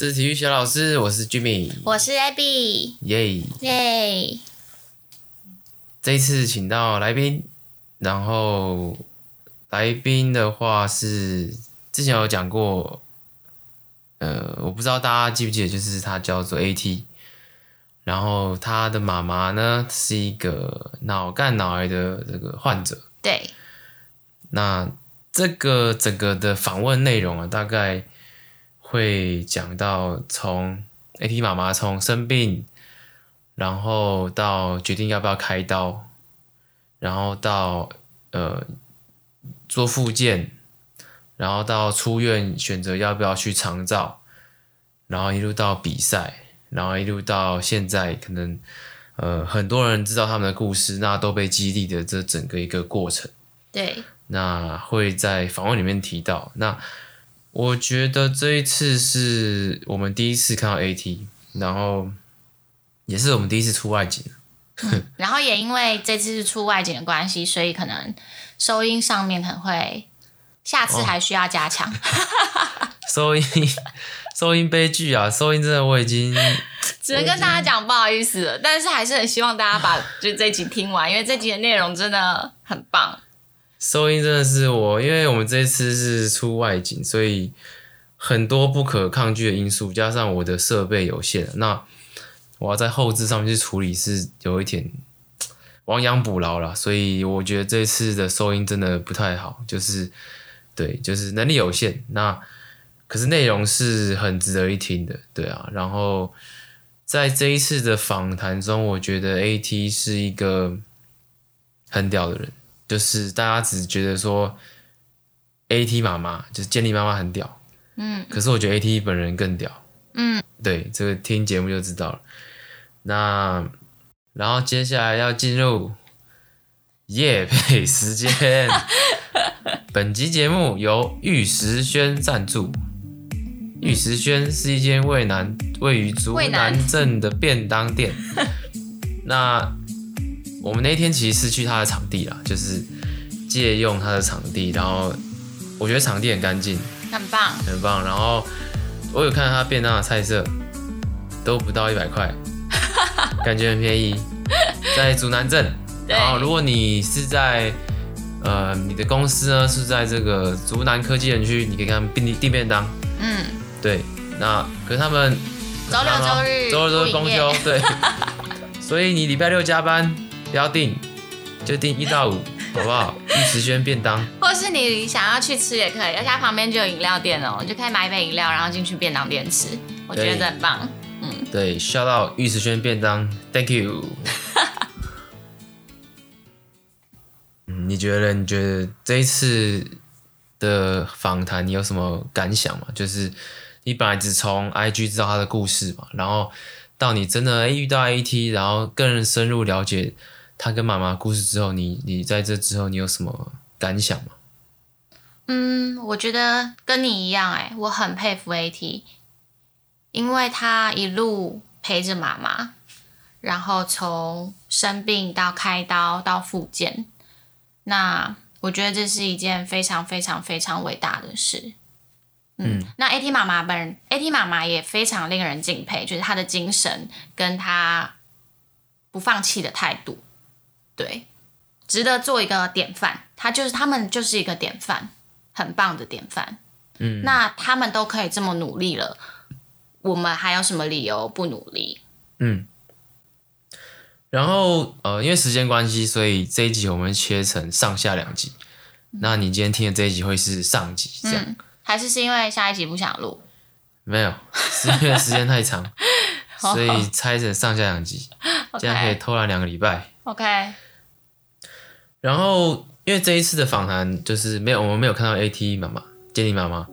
这是体育小老师，我是 Jimmy，我是 Abby，耶。耶！这一次请到来宾，然后来宾的话是之前有讲过，呃，我不知道大家记不记得，就是他叫做 AT，然后他的妈妈呢是一个脑干脑癌的这个患者，对，那这个整个的访问内容啊，大概。会讲到从 AT 妈妈从生病，然后到决定要不要开刀，然后到呃做复健，然后到出院选择要不要去长照，然后一路到比赛，然后一路到现在可能呃很多人知道他们的故事，那都被激励的这整个一个过程。对，那会在访问里面提到那。我觉得这一次是我们第一次看到 AT，然后也是我们第一次出外景。嗯，然后也因为这次是出外景的关系，所以可能收音上面可能会下次还需要加强。哦、收音收音悲剧啊！收音真的我已经 只能跟大家讲不好意思了，但是还是很希望大家把就这集听完，因为这集的内容真的很棒。收音真的是我，因为我们这次是出外景，所以很多不可抗拒的因素，加上我的设备有限，那我要在后置上面去处理是有一点 亡羊补牢了，所以我觉得这次的收音真的不太好，就是对，就是能力有限。那可是内容是很值得一听的，对啊。然后在这一次的访谈中，我觉得 AT 是一个很屌的人。就是大家只觉得说，AT 妈妈就是建立妈妈很屌，嗯，可是我觉得 AT 本人更屌，嗯，对，这个听节目就知道了。那然后接下来要进入夜配时间，本集节目由玉石轩赞助。玉石轩是一间位南位于竹南镇的便当店，那。我们那天其实是去他的场地啦，就是借用他的场地，然后我觉得场地很干净，很棒，很棒。然后我有看到他便当的菜色，都不到一百块，感觉很便宜，在竹南镇。然后如果你是在呃你的公司呢是在这个竹南科技园区，你可以看便订便当。嗯，对。那可是他们周六周日周六周日公休，对。所以你礼拜六加班。不要订，就订一到五，好不好？玉石轩便当，或是你想要去吃也可以，而且它旁边就有饮料店哦，你就可以买一杯饮料，然后进去便当店吃，我觉得很棒。嗯，对，shout out 玉石轩便当，Thank you。嗯，你觉得？你觉得这一次的访谈你有什么感想吗？就是你本来只从 IG 知道他的故事嘛，然后到你真的遇到 AT，然后更深入了解。他跟妈妈故事之后，你你在这之后，你有什么感想吗？嗯，我觉得跟你一样，哎，我很佩服 AT，因为他一路陪着妈妈，然后从生病到开刀到复健，那我觉得这是一件非常非常非常伟大的事。嗯，嗯那 AT 妈妈本人，AT 妈妈也非常令人敬佩，就是她的精神跟她不放弃的态度。对，值得做一个典范。他就是他们就是一个典范，很棒的典范。嗯，那他们都可以这么努力了，我们还有什么理由不努力？嗯。然后呃，因为时间关系，所以这一集我们切成上下两集。嗯。那你今天听的这一集会是上集，这样？嗯，还是是因为下一集不想录？没有，是因为时间太长，所以拆成上下两集，这样可以偷懒两个礼拜。OK。然后，因为这一次的访谈就是没有我们没有看到 AT 妈妈、建立妈妈，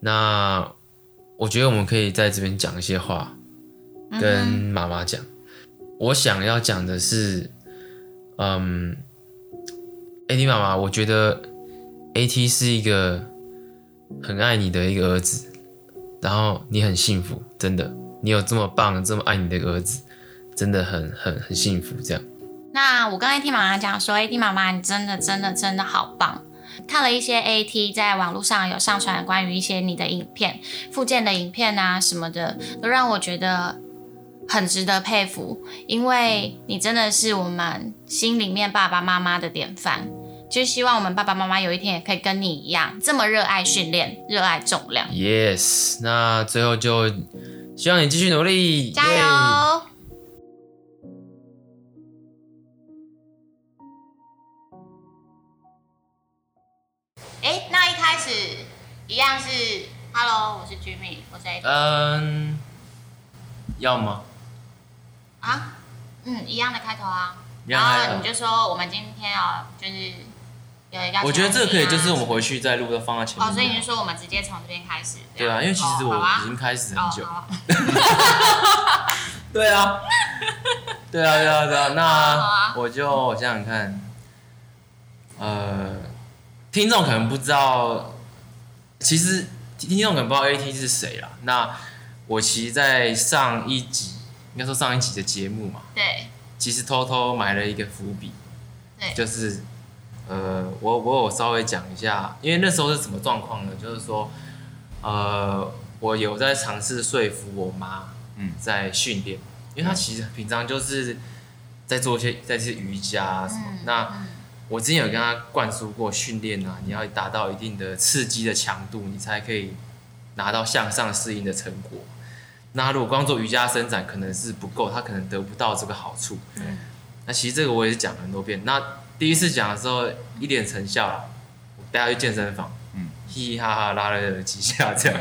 那我觉得我们可以在这边讲一些话，跟妈妈讲。我想要讲的是，嗯，AT 妈妈，我觉得 AT 是一个很爱你的一个儿子，然后你很幸福，真的，你有这么棒、这么爱你的儿子，真的很很很幸福，这样。那我跟 AT 妈妈讲说，AT 妈妈，你真的真的真的好棒，看了一些 AT 在网络上有上传关于一些你的影片、附件的影片啊什么的，都让我觉得很值得佩服，因为你真的是我们心里面爸爸妈妈的典范。就希望我们爸爸妈妈有一天也可以跟你一样，这么热爱训练、热爱重量。Yes，那最后就希望你继续努力，加油！哎，一样是 Hello，我是 Jimmy，我是 AT。嗯，要吗？啊，嗯，一样的开头啊。然后你就说我们今天啊就是有一个。我觉得这个可以，就是我们回去再录的放在前面。哦，所以你说我们直接从这边开始。对啊，因为其实我已经开始很久。对啊，对啊，对啊，对啊。那我就我想想看，呃，听众可能不知道，其实听众可能不知道 AT 是谁啦。那我其实，在上一集，应该说上一集的节目嘛，对，其实偷偷埋了一个伏笔，对，就是。呃，我我有稍微讲一下，因为那时候是什么状况呢？就是说，呃，我有在尝试说服我妈，嗯，在训练，因为她其实平常就是在做一些在这些瑜伽啊什么。嗯、那我之前有跟他灌输过训练啊，你要达到一定的刺激的强度，你才可以拿到向上适应的成果。那如果光做瑜伽伸展可能是不够，他可能得不到这个好处。嗯，那其实这个我也是讲了很多遍。那第一次讲的时候一点成效了，我带他去健身房，嗯，嘻嘻哈哈拉了几下这样，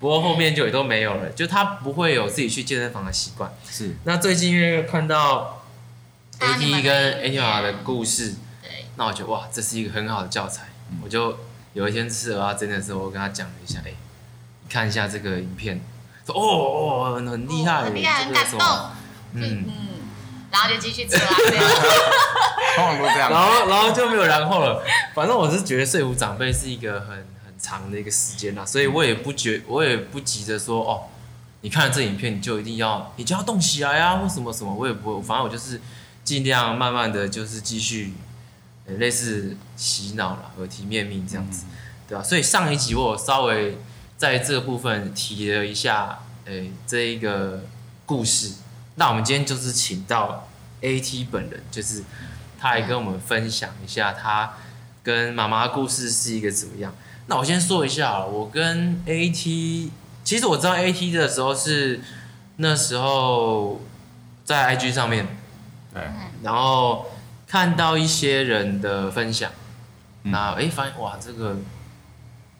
不过后面就也都没有了，就他不会有自己去健身房的习惯。是，那最近因为看到 AT 跟 AT 的故事，对，那我觉得哇，这是一个很好的教材。我就有一天吃蚵仔煎的时候，我跟他讲了一下，哎，你看一下这个影片，说哦哦很很厉害，很厉害，很感动，嗯嗯，然后就继续吃啊。通常都这样，然后然后就没有然后了。反正我是觉得说服长辈是一个很很长的一个时间啦，所以我也不觉我也不急着说哦，你看了这影片你就一定要你就要动起来啊或什么什么，我也不会，反正我就是尽量慢慢的就是继续，类似洗脑了耳提面命这样子，对吧？所以上一集我稍微在这个部分提了一下，诶这一个故事。那我们今天就是请到 AT 本人，就是。他来跟我们分享一下他跟妈妈的故事是一个怎么样。那我先说一下，我跟 AT，其实我知道 AT 的时候是那时候在 IG 上面，对，然后看到一些人的分享，那哎发现哇这个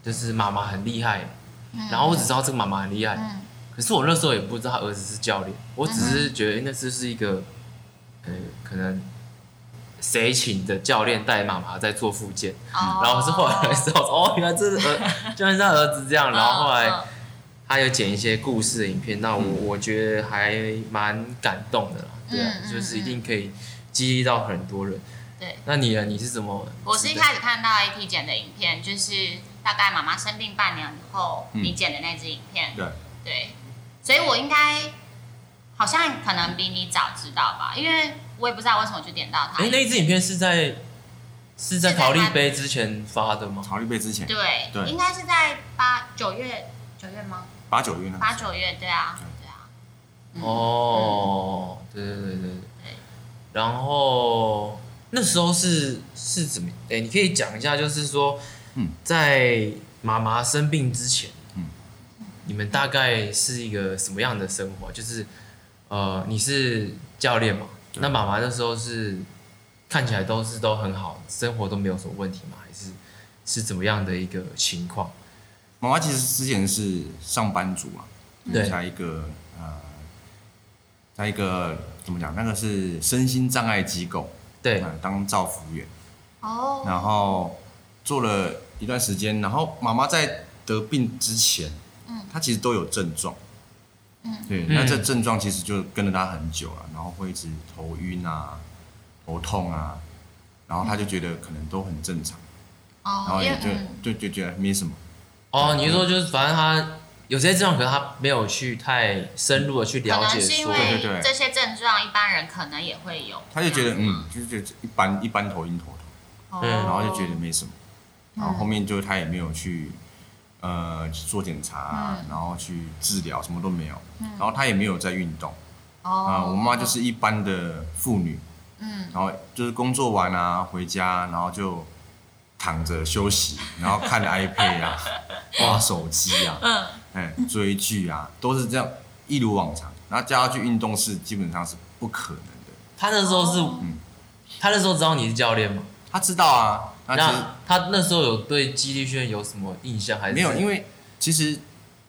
就是妈妈很厉害，然后我只知道这个妈妈很厉害，可是我那时候也不知道他儿子是教练，我只是觉得那这是一个，呃可能。谁请的教练带妈妈在做复健，oh. 然后是后来的时候，哦，原来这是儿，就像他儿子这样，然后后来他有剪一些故事的影片，那我我觉得还蛮感动的啦，对啊，就是一定可以激励到很多人。对，那你呢？你是怎么？我是一开始看到 AT 剪的影片，就是大概妈妈生病半年以后，你剪的那支影片，对对，所以我应该好像可能比你早知道吧，因为。我也不知道为什么就点到他。哎，那一支影片是在是在桃利杯之前发的吗？桃利杯之前。对对，应该是在八九月九月吗？八九月呢？八九月，对啊，对啊。哦，对对对对对。然后那时候是是怎么？哎，你可以讲一下，就是说，在妈妈生病之前，嗯，你们大概是一个什么样的生活？就是呃，你是教练嘛？那妈妈那时候是看起来都是都很好，生活都没有什么问题吗？还是是怎么样的一个情况？妈妈其实之前是上班族啊，对，在一个呃，在一个怎么讲？那个是身心障碍机构，对，当照服员。哦。然后做了一段时间，然后妈妈在得病之前，嗯，她其实都有症状。嗯，对，那这症状其实就跟着她很久了，然后会一直头晕啊、头痛啊，然后她就觉得可能都很正常，哦，然后也就就就觉得没什么。哦，你是说就是反正他有些症状，可能他没有去太深入的去了解，说。对对对，这些症状一般人可能也会有。他就觉得嗯，就是觉得一般一般头晕头痛，对，然后就觉得没什么，然后后面就他也没有去呃做检查啊，然后去治疗，什么都没有，然后他也没有在运动。啊，我妈就是一般的妇女，嗯，然后就是工作完啊，回家，然后就躺着休息，然后看 iPad 啊，玩手机啊，嗯，哎，追剧啊，都是这样，一如往常。然后叫他去运动是基本上是不可能的。他那时候是，嗯，他那时候知道你是教练吗？他知道啊。那他那时候有对肌力训练有什么印象还是？没有，因为其实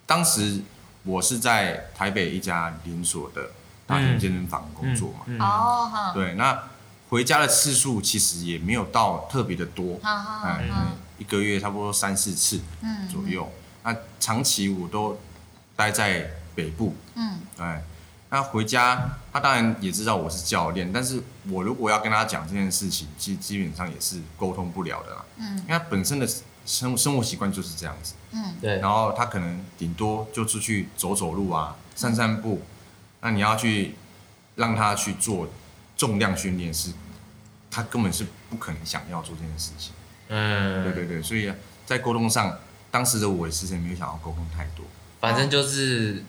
当时我是在台北一家连锁的。大型健身房工作嘛，哦，对，那回家的次数其实也没有到特别的多，哎，一个月差不多三四次左右。那长期我都待在北部，嗯，哎，那回家他当然也知道我是教练，但是我如果要跟他讲这件事情，基基本上也是沟通不了的啦，嗯，因为他本身的生生活习惯就是这样子，嗯，对，然后他可能顶多就出去走走路啊，散散步。那你要去让他去做重量训练，是，他根本是不可能想要做这件事情。嗯，对对对，所以在沟通上，当时的我其实也没有想要沟通太多。反正就是，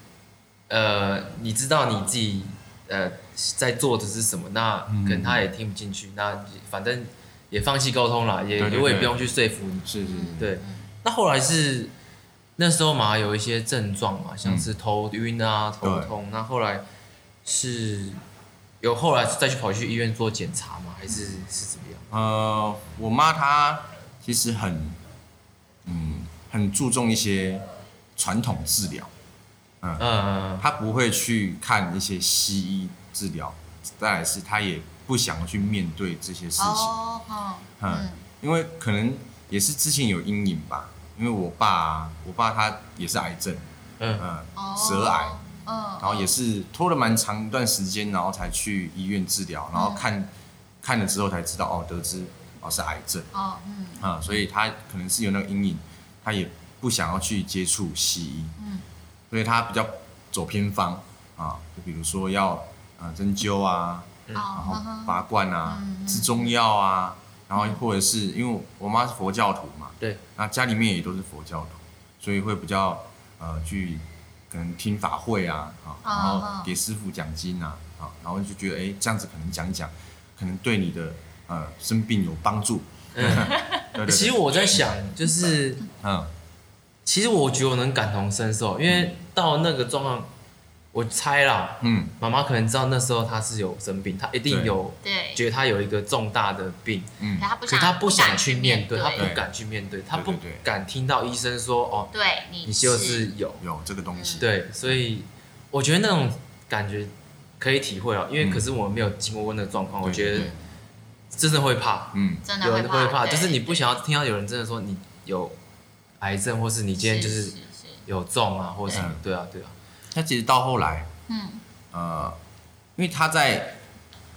呃，你知道你自己呃在做的是什么，那可能他也听不进去，嗯、那反正也放弃沟通了，也我也不用去说服你。是是是，对。那后来是。那时候嘛，有一些症状嘛，像是头晕啊、嗯、头痛。那后来是有后来再去跑去医院做检查吗？还是是怎么样？呃，我妈她其实很嗯很注重一些传统治疗，嗯嗯，她不会去看一些西医治疗。再来是她也不想去面对这些事情，哦哦、嗯，因为可能也是之前有阴影吧。因为我爸，我爸他也是癌症，嗯嗯，舌癌，嗯，然后也是拖了蛮长一段时间，然后才去医院治疗，然后看，看了之后才知道哦，得知哦是癌症，哦，嗯，啊，所以他可能是有那个阴影，他也不想要去接触西医，嗯，所以他比较走偏方啊，就比如说要啊针灸啊，然后拔罐啊，吃中药啊。然后或者是因为我妈是佛教徒嘛，对，那家里面也都是佛教徒，所以会比较呃去可能听法会啊，啊，然后给师傅讲经啊，啊，然后就觉得哎这样子可能讲讲，可能对你的呃生病有帮助。嗯，对对对，其实我在想就是嗯，其实我觉得我能感同身受，因为到那个状况。我猜啦，嗯，妈妈可能知道那时候他是有生病，他一定有，对，觉得他有一个重大的病，嗯，可是他不想去面对，他不敢去面对，他不敢听到医生说，哦，对，你就是有。有这个东西，对，所以我觉得那种感觉可以体会哦，因为可是我没有经过那个状况，我觉得真的会怕，嗯，真的会怕，就是你不想要听到有人真的说你有癌症，或是你今天就是有重啊，或者什么，对啊，对啊。他其实到后来，嗯，呃，因为他在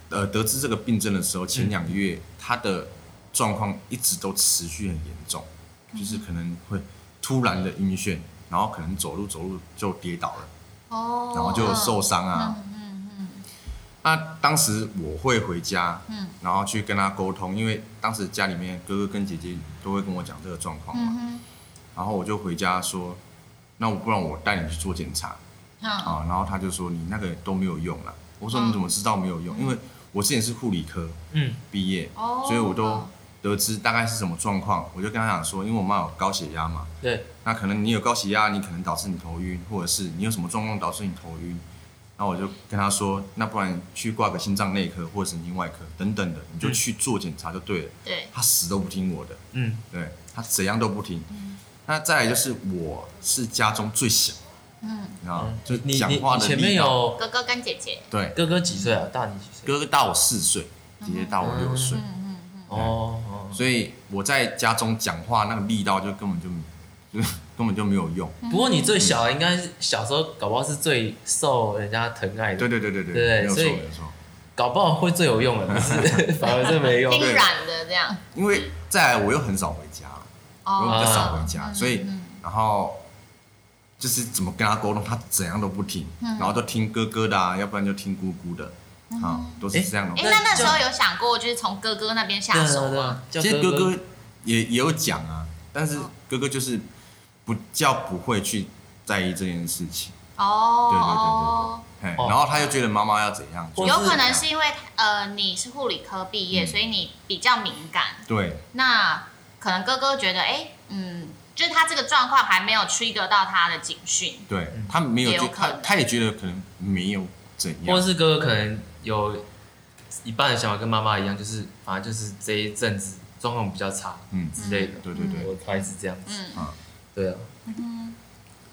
呃得知这个病症的时候，前两个月他的状况一直都持续很严重，就是可能会突然的晕眩，然后可能走路走路就跌倒了，哦，然后就受伤啊，嗯嗯，那当时我会回家，嗯，然后去跟他沟通，因为当时家里面哥哥跟姐姐都会跟我讲这个状况嘛，然后我就回家说，那我不然我带你去做检查。啊，然后他就说，你那个都没有用了。我说你怎么知道没有用？因为我之前是护理科，嗯，毕业，所以我都得知大概是什么状况。我就跟他讲说，因为我妈有高血压嘛，对，那可能你有高血压，你可能导致你头晕，或者是你有什么状况导致你头晕。然后我就跟他说，那不然去挂个心脏内科或者神经外科等等的，你就去做检查就对了。对，他死都不听我的，嗯，对，他怎样都不听。那再来就是我是家中最小。嗯，啊，就你讲话的前面有哥哥跟姐姐，对，哥哥几岁啊？大你几岁？哥哥大我四岁，姐姐大我六岁。嗯嗯嗯。哦，所以我在家中讲话那个力道就根本就就 根本就没有用。不过你最小的应该是小时候搞不好是最受人家疼爱的。对对对对对。对，所以搞不好会最有用的，不是 反而是没用。挺软的这样。因为再来我又很少回家，我又比较少回家，所以然后。就是怎么跟他沟通，他怎样都不听，然后都听哥哥的啊，要不然就听姑姑的，啊，都是这样的。哎，那那时候有想过，就是从哥哥那边下手吗？其实哥哥也也有讲啊，但是哥哥就是不叫不会去在意这件事情。哦，对对对对对，然后他又觉得妈妈要怎样？有可能是因为呃你是护理科毕业，所以你比较敏感。对。那可能哥哥觉得，哎，嗯，就是他这个状况还没有 trigger 到他的警讯。对，他没有，他他也觉得可能没有怎样。或者是哥哥可能有一半的想法跟妈妈一样，就是反正就是这一阵子状况比较差，嗯之类的。对对对，我猜是这样子。嗯，对啊。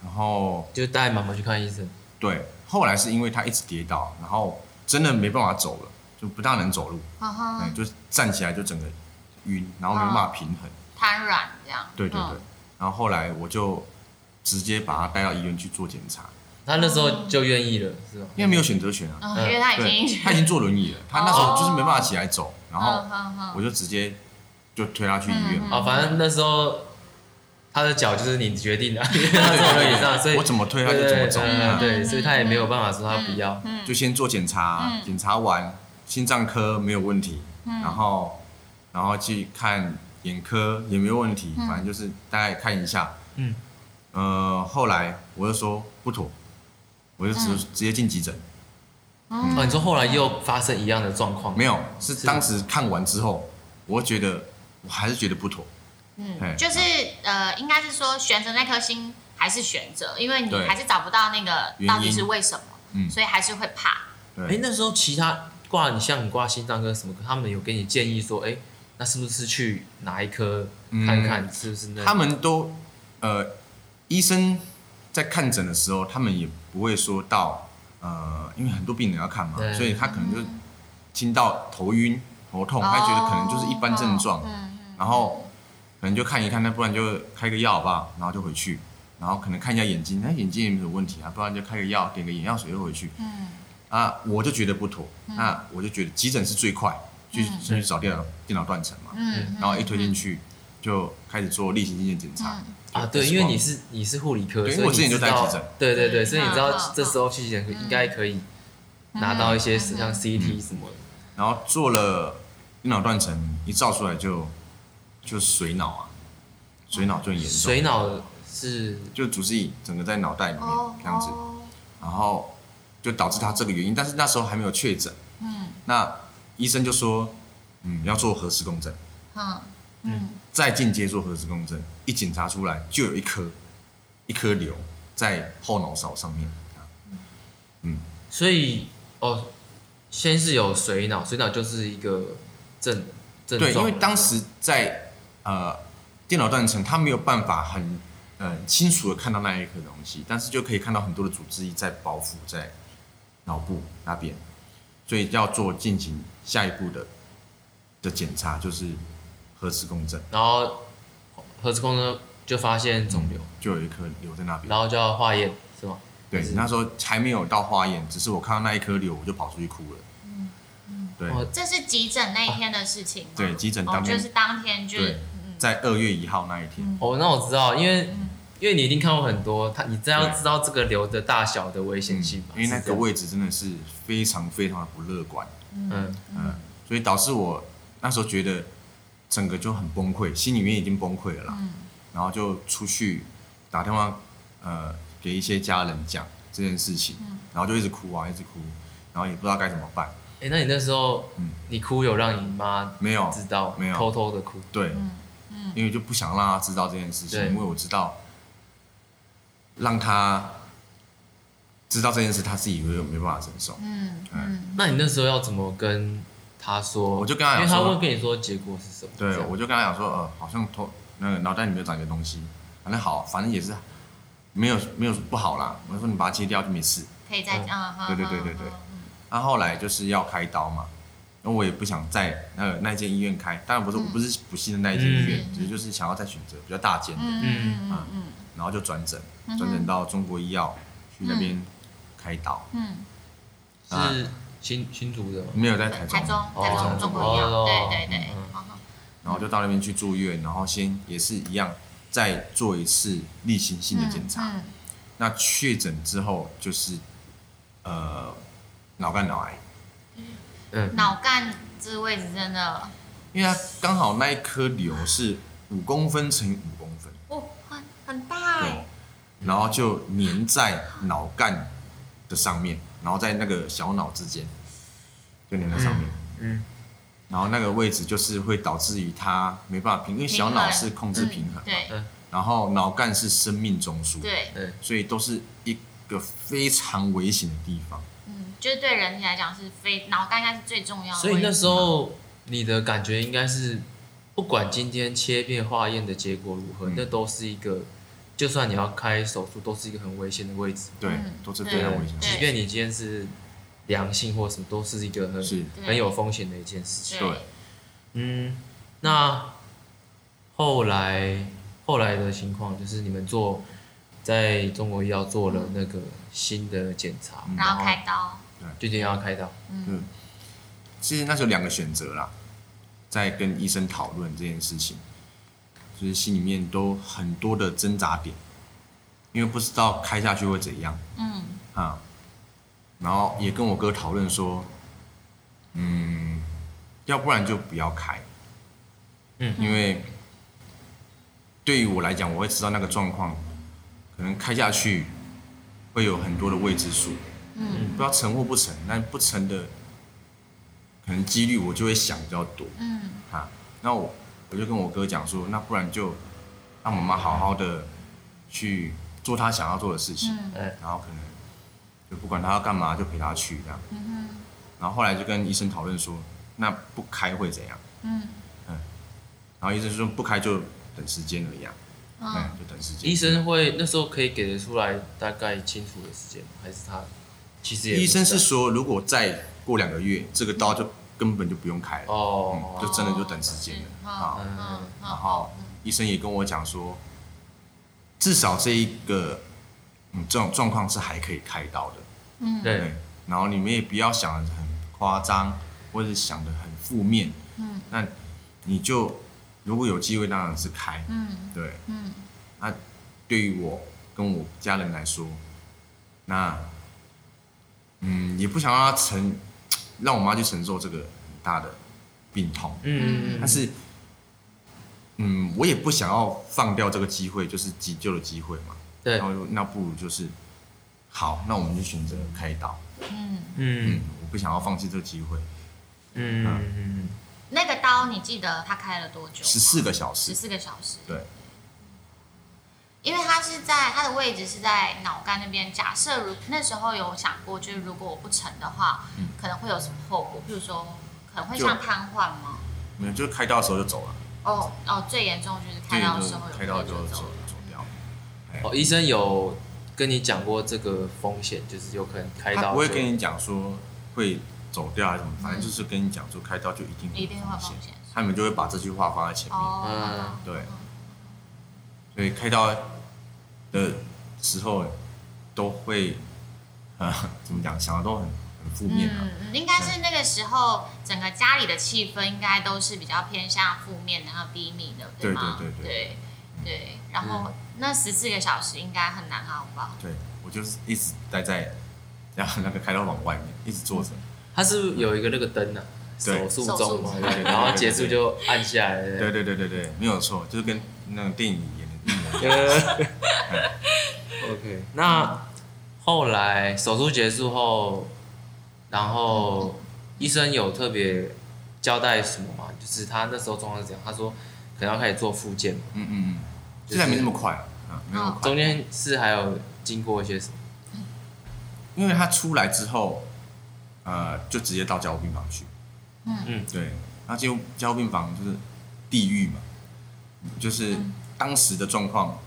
然后就带妈妈去看医生。对，后来是因为他一直跌倒，然后真的没办法走了，就不大能走路，嗯，就站起来就整个晕，然后没办法平衡，瘫软这样。对对对，然后后来我就直接把他带到医院去做检查。他那时候就愿意了，是吧？因为没有选择权啊，因为他已经他已经坐轮椅了，他那时候就是没办法起来走，然后我就直接就推他去医院。啊，反正那时候。他的脚就是你决定的，因为他坐轮椅上，所以我怎么推他就怎么走。对，所以他也没有办法说他不要。就先做检查，检查完心脏科没有问题，然后然后去看眼科也没有问题，反正就是大概看一下。嗯，呃，后来我就说不妥，我就直直接进急诊。哦，你说后来又发生一样的状况？没有，是当时看完之后，我觉得我还是觉得不妥。嗯，就是呃，应该是说悬着那颗心还是悬着，因为你还是找不到那个到底是为什么，嗯，所以还是会怕。哎，那时候其他挂你像你挂心脏科什么科，他们有给你建议说，哎，那是不是去哪一科看看，是不是那？他们都呃，医生在看诊的时候，他们也不会说到呃，因为很多病人要看嘛，所以他可能就听到头晕、头痛，他觉得可能就是一般症状，然后。可能就看一看，那不然就开个药好不好？然后就回去，然后可能看一下眼睛，那眼睛也没有问题啊，不然就开个药，点个眼药水就回去。嗯，啊，我就觉得不妥，那我就觉得急诊是最快，去先去找电脑电脑断层嘛。嗯，然后一推进去就开始做例行性检查。啊，对，因为你是你是护理科，所以我之前就在急诊。对对对，所以你知道这时候去急诊应该可以拿到一些像 CT 什么的。然后做了电脑断层，一照出来就。就是水脑啊，水脑最严重。水脑是就组织液整个在脑袋里面这样子，然后就导致他这个原因，但是那时候还没有确诊。嗯。那医生就说，嗯，要做核磁共振。嗯嗯。再进阶做核磁共振，一检查出来就有一颗一颗瘤在后脑勺上面。嗯。所以哦，先是有水脑，水脑就是一个症症状。对，因为当时在。呃，电脑断层他没有办法很呃清楚的看到那一颗东西，但是就可以看到很多的组织液在包覆在脑部那边，所以要做进行下一步的的检查，就是核磁共振。然后核磁共振就发现肿瘤，就有一颗瘤在那边。然后就要化验，是吗？对，那时候还没有到化验，只是我看到那一颗瘤，我就跑出去哭了。嗯嗯，对。这是急诊那一天的事情。对，急诊当天就是当天就。在二月一号那一天。哦，那我知道，因为因为你一定看过很多，他你真要知道这个瘤的大小的危险性，因为那个位置真的是非常非常的不乐观。嗯嗯，所以导致我那时候觉得整个就很崩溃，心里面已经崩溃了啦。然后就出去打电话呃给一些家人讲这件事情，然后就一直哭啊，一直哭，然后也不知道该怎么办。哎，那你那时候你哭有让你妈没有知道？没有，偷偷的哭。对。因为就不想让她知道这件事情，因为我知道，让他知道这件事，他自己有没办法承受。嗯嗯。那你那时候要怎么跟他说？我就跟他讲，因为他会跟你说结果是什么？对，我就跟他讲说，呃，好像头那个脑袋里面有长一个东西，反正好，反正也是没有没有不好啦。我说你把它切掉就没事。可以再讲。对对对对对。那后来就是要开刀嘛。那我也不想在那个那间医院开，当然不是，我不是不信的那一间医院，只是就是想要再选择比较大间的，嗯嗯然后就转诊，转诊到中国医药去那边开刀，嗯，是新新竹的，没有在台中，台中台中中国医药，对对对，然后就到那边去住院，然后先也是一样再做一次例行性的检查，那确诊之后就是呃脑干脑癌。脑干这个位置真的，因为它刚好那一颗瘤是五公分乘以五然后就粘在脑干的上面，然后在那个小脑之间，就粘在上面，嗯，然后那个位置就是会导致于它没办法平，因为小脑是控制平衡嘛，对，然后脑干是生命中枢，对，所以都是一个非常危险的地方。嗯，就是对人体来讲是非脑干应该是最重要的。所以那时候你的感觉应该是，不管今天切片化验的结果如何，那都是一个，就算你要开手术，都是一个很危险的位置。对，都是非常危险。即便你今天是良性或什么，都是一个很很有风险的一件事情。对，嗯，那后来。后来的情况就是你们做在中国医药做了那个新的检查，然后开刀，对，决定要开刀。嗯，其实那时候两个选择啦，在跟医生讨论这件事情，就是心里面都很多的挣扎点，因为不知道开下去会怎样。嗯，啊，然后也跟我哥讨论说，嗯，要不然就不要开，嗯，因为。对于我来讲，我会知道那个状况，可能开下去会有很多的未知数，嗯，不知道成或不成，但不成的可能几率我就会想比较多，嗯，啊，那我我就跟我哥讲说，那不然就让妈妈好好的去做她想要做的事情，嗯，然后可能就不管她要干嘛，就陪她去这样，嗯，然后后来就跟医生讨论说，那不开会怎样？嗯，嗯，然后医生说不开就。等时间而已，嗯，就等时间。医生会那时候可以给得出来大概清楚的时间，还是他其实也医生是说，如果再过两个月，这个刀就根本就不用开了，哦，就真的就等时间了啊。然后医生也跟我讲说，至少这一个嗯这种状况是还可以开刀的，嗯，对。然后你们也不要想的很夸张，或者是想的很负面，嗯，那你就。如果有机会，当然是开。嗯，对。嗯，那对于我跟我家人来说，那嗯，也不想让他承，让我妈去承受这个很大的病痛。嗯，但是嗯，我也不想要放掉这个机会，就是急救的机会嘛。对。然后那不如就是好，那我们就选择开刀。嗯嗯，我不想要放弃这个机会。嗯嗯嗯。那个刀你记得他开了多久？十四个小时。十四个小时。对。因为他是在他的位置是在脑干那边。假设如那时候有想过，就是如果我不成的话，嗯、可能会有什么后果？譬如说可能会像瘫痪吗？没有，就是开刀的时候就走了。哦哦，最严重就是开刀的时候有开刀就走走掉。哦，医生有跟你讲过这个风险，就是有可能开刀。他不会跟你讲说会。走掉还是什么，反正就是跟你讲说开刀就一定一定会有风险，他们就会把这句话放在前面。嗯，对。所以开刀的时候都会，呃，怎么讲，想的都很很负面。嗯，应该是那个时候整个家里的气氛应该都是比较偏向负面，然后低迷的，对吗？对对对对对。然后那十四个小时应该很难熬吧？对，我就是一直待在，然后那个开刀房外面一直坐着。他是有一个那个灯呢？手术中嘛，然后结束就按下来。对对对对对，没有错，就是跟那个电影一样。OK，那后来手术结束后，然后医生有特别交代什么吗？就是他那时候状况是怎样，他说可能要开始做复健。嗯嗯嗯，现在没那么快啊，没那么快。中间是还有经过一些什么？因为他出来之后。呃，就直接到交护病房去。嗯嗯，对，那进入加护病房就是地狱嘛，就是当时的状况，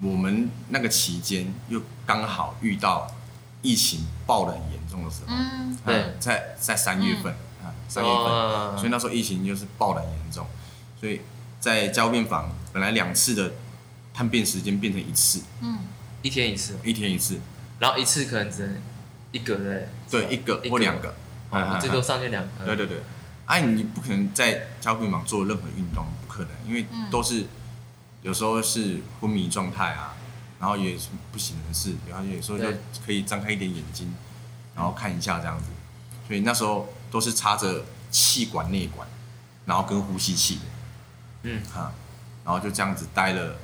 我们那个期间又刚好遇到疫情爆得很严重的时候。嗯，对，在在三月份啊，三月份，所以那时候疫情就是爆得很严重，所以在加护病房本来两次的探病时间变成一次，嗯，一天一次，一天一次，然后一次可能只能。一个人，对一个或两个，最多上去两个。对对对，哎，你不可能在加护病房做任何运动，不可能，因为都是有时候是昏迷状态啊，然后也是不省人事，然后有时候就可以张开一点眼睛，然后看一下这样子。所以那时候都是插着气管内管，然后跟呼吸器的。嗯，哈，然后就这样子待了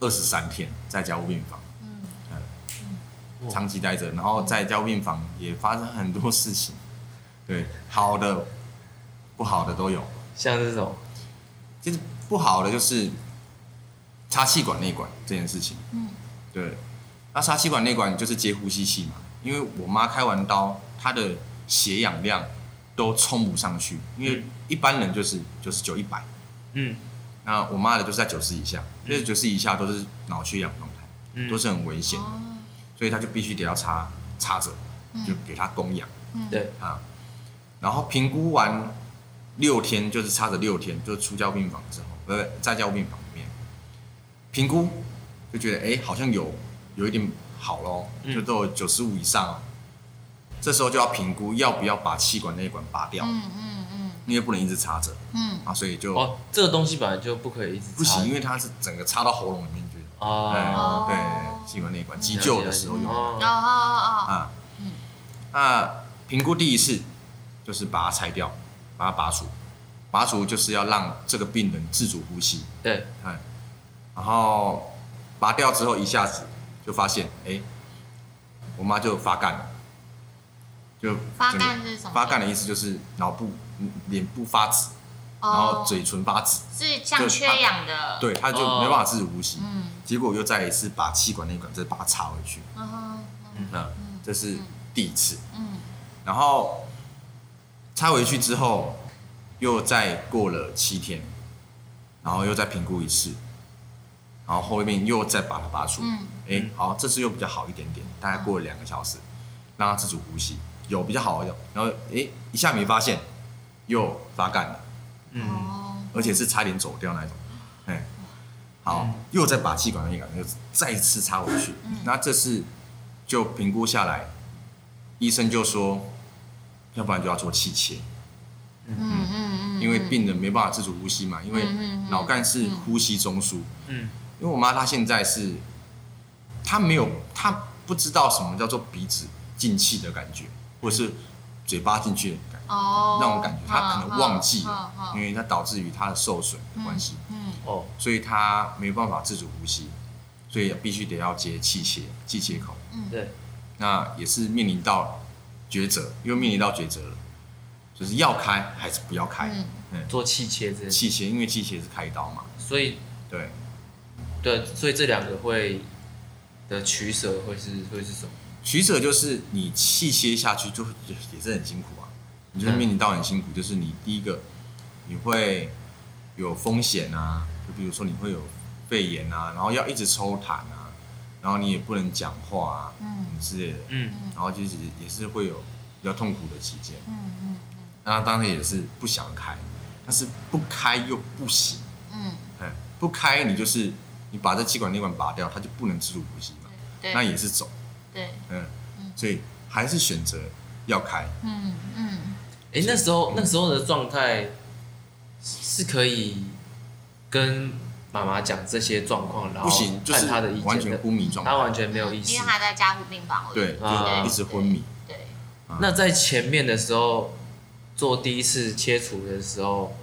二十三天在家务病房，嗯，嗯。长期待着，然后在家务病房也发生很多事情，对，好的、不好的都有，像这种，其实不好的就是插气管内管这件事情，嗯，对，那插气管内管就是接呼吸器嘛，因为我妈开完刀，她的血氧量都冲不上去，因为一般人就是九十九、一百，嗯。那我妈的就是在九十以下，就是九十以下都是脑缺氧状态，嗯、都是很危险的，哦、所以她就必须得要插插着，就给她供氧。对。啊，然后评估完六天，就是插着六天，就是出交病房之后，不是在交病房评估，就觉得哎、欸，好像有有一点好咯，就都有九十五以上，嗯、这时候就要评估要不要把气管内管拔掉。嗯嗯嗯。因为不能一直插着，嗯。啊，所以就哦，这个东西本来就不可以一直插，不行，因为它是整个插到喉咙里面去。哦，对，气管内管急救的时候用。哦。哦哦啊，嗯，那评估第一次就是把它拆掉，把它拔除，拔除就是要让这个病人自主呼吸，对，嗯，然后拔掉之后一下子就发现，哎，我妈就发干了。就发干是什么？发干的意思就是脑部、脸部发紫，然后嘴唇发紫，是像缺氧的。对，他就没办法自主呼吸。嗯。结果又再一次把气管内管再把它插回去。嗯嗯。这是第一次。嗯。然后插回去之后，又再过了七天，然后又再评估一次，然后后面又再把它拔出。嗯。哎，好，这次又比较好一点点，大概过了两个小时，让它自主呼吸。有比较好的，然后哎，一下没发现，又发干了，嗯，而且是差点走掉那种，哎，好，又再把气管内管又再次插回去，那这次就评估下来，医生就说，要不然就要做气切，嗯嗯。嗯，因为病人没办法自主呼吸嘛，因为脑干是呼吸中枢，嗯，因为我妈她现在是，她没有，她不知道什么叫做鼻子进气的感觉。或者是嘴巴进去的感觉，那种感觉，她可能忘记了，因为它导致于她的受损的关系，嗯，哦，所以她没办法自主呼吸，所以必须得要接气切，气切口，嗯，对，那也是面临到抉择，因为面临到抉择了，就是要开还是不要开，嗯，做气切这气切，因为气切是开刀嘛，所以对，对，所以这两个会的取舍会是会是什么？取舍就是你气切下去就也是很辛苦啊，你就面临到很辛苦，就是你第一个你会有风险啊，就比如说你会有肺炎啊，然后要一直抽痰啊，然后你也不能讲话啊，嗯。之类的，嗯，然后其实也是会有比较痛苦的期间，嗯嗯嗯，那当然也是不想开，但是不开又不行，嗯，不开你就是你把这气管内管拔掉，它就不能自主呼吸嘛，那也是走。对，嗯，所以还是选择要开。嗯嗯。哎、嗯，那时候那时候的状态是可以跟妈妈讲这些状况，然后看他的意见的，完全昏迷状态，他完全没有意识，因为他在加护病房，对，就一直昏迷。对。那在前面的时候做第一次切除的时候，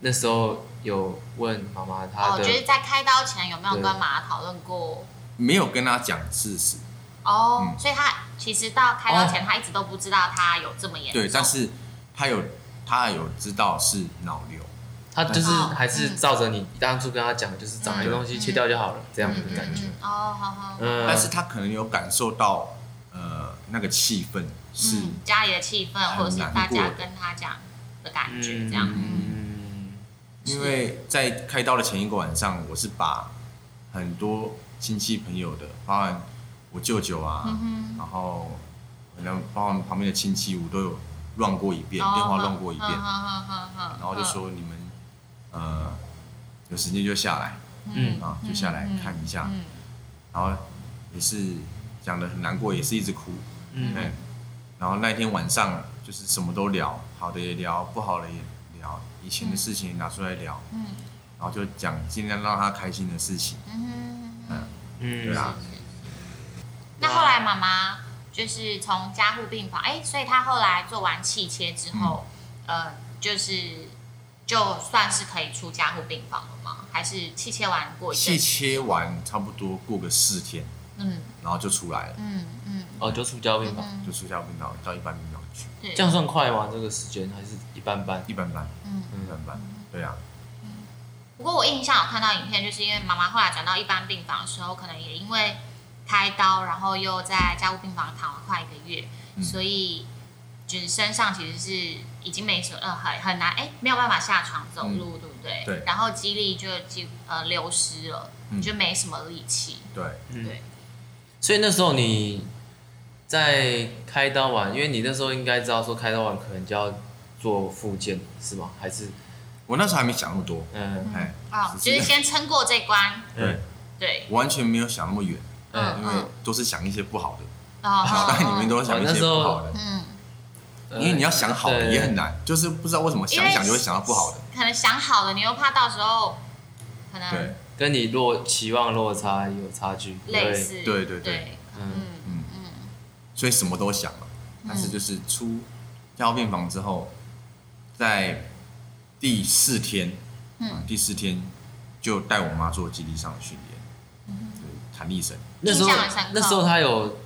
那时候有问妈妈她的，我觉得在开刀前有没有跟妈妈讨论过？没有跟她讲事实。哦，嗯、所以她其实到开刀前，他一直都不知道她有这么严重。对，但是她有，她有知道是脑瘤，他就是还是照着你当初跟他讲，就是长一个东西切掉就好了，这样子的感觉。哦，好好。嗯，但是他可能有感受到，呃，那个气氛是家里的气氛，或者是大家跟他讲的感觉，这样。嗯，因为在开刀的前一个晚上，我是把很多亲戚朋友的，包含。我舅舅啊，然后可能包括旁边的亲戚，我都有乱过一遍，哦、电话乱过一遍，然后就说你们呃有时间就下来，嗯啊就下来看一下，嗯嗯、然后也是讲的很难过，也是一直哭，嗯，然后那天晚上就是什么都聊，好的也聊，不好的也聊，以前的事情拿出来聊，嗯，然后就讲尽量让他开心的事情，嗯嗯，对啊。那后来妈妈就是从加护病房，哎，所以她后来做完气切之后，嗯、呃，就是就算是可以出加护病房了吗？还是气切完过一阵？气切完差不多过个四天，嗯。然后就出来了，嗯嗯，哦，就出交病房，嗯就出加护病房到一般病房去，对，这样算快吗？这个时间还是一般般？一般般，嗯。对啊，不过我印象有看到影片，就是因为妈妈后来转到一般病房的时候，可能也因为开刀，然后又在加护病房躺了快一个月，嗯。所以就是身上其实是已经没什么，呃，很很难，哎，没有办法下床走路，对不对？对。然后肌力就就呃流失了，嗯。就没什么力气。对，嗯。对，所以那时候你在开刀完，因为你那时候应该知道说开刀完可能就要做复健，是吗？还是我那时候还没想那么多，嗯。哎，哦，只就是先撑过这关，对，对，完全没有想那么远，嗯因为都是想一些不好的，哦，脑袋里面都会想一些不好的，嗯，呃因为你要想好的也很难，就是不知道为什么想一想就会想到不好的，可能想好了，你又怕到时候可能对，跟你落期望落差有差距，类似，对对对对，嗯嗯嗯嗯。所以什么都想了，但是就是出加护病房之后，在第四天，嗯。啊第四天就带我妈做基地上的训练，就是弹力绳，那时候那时候他有，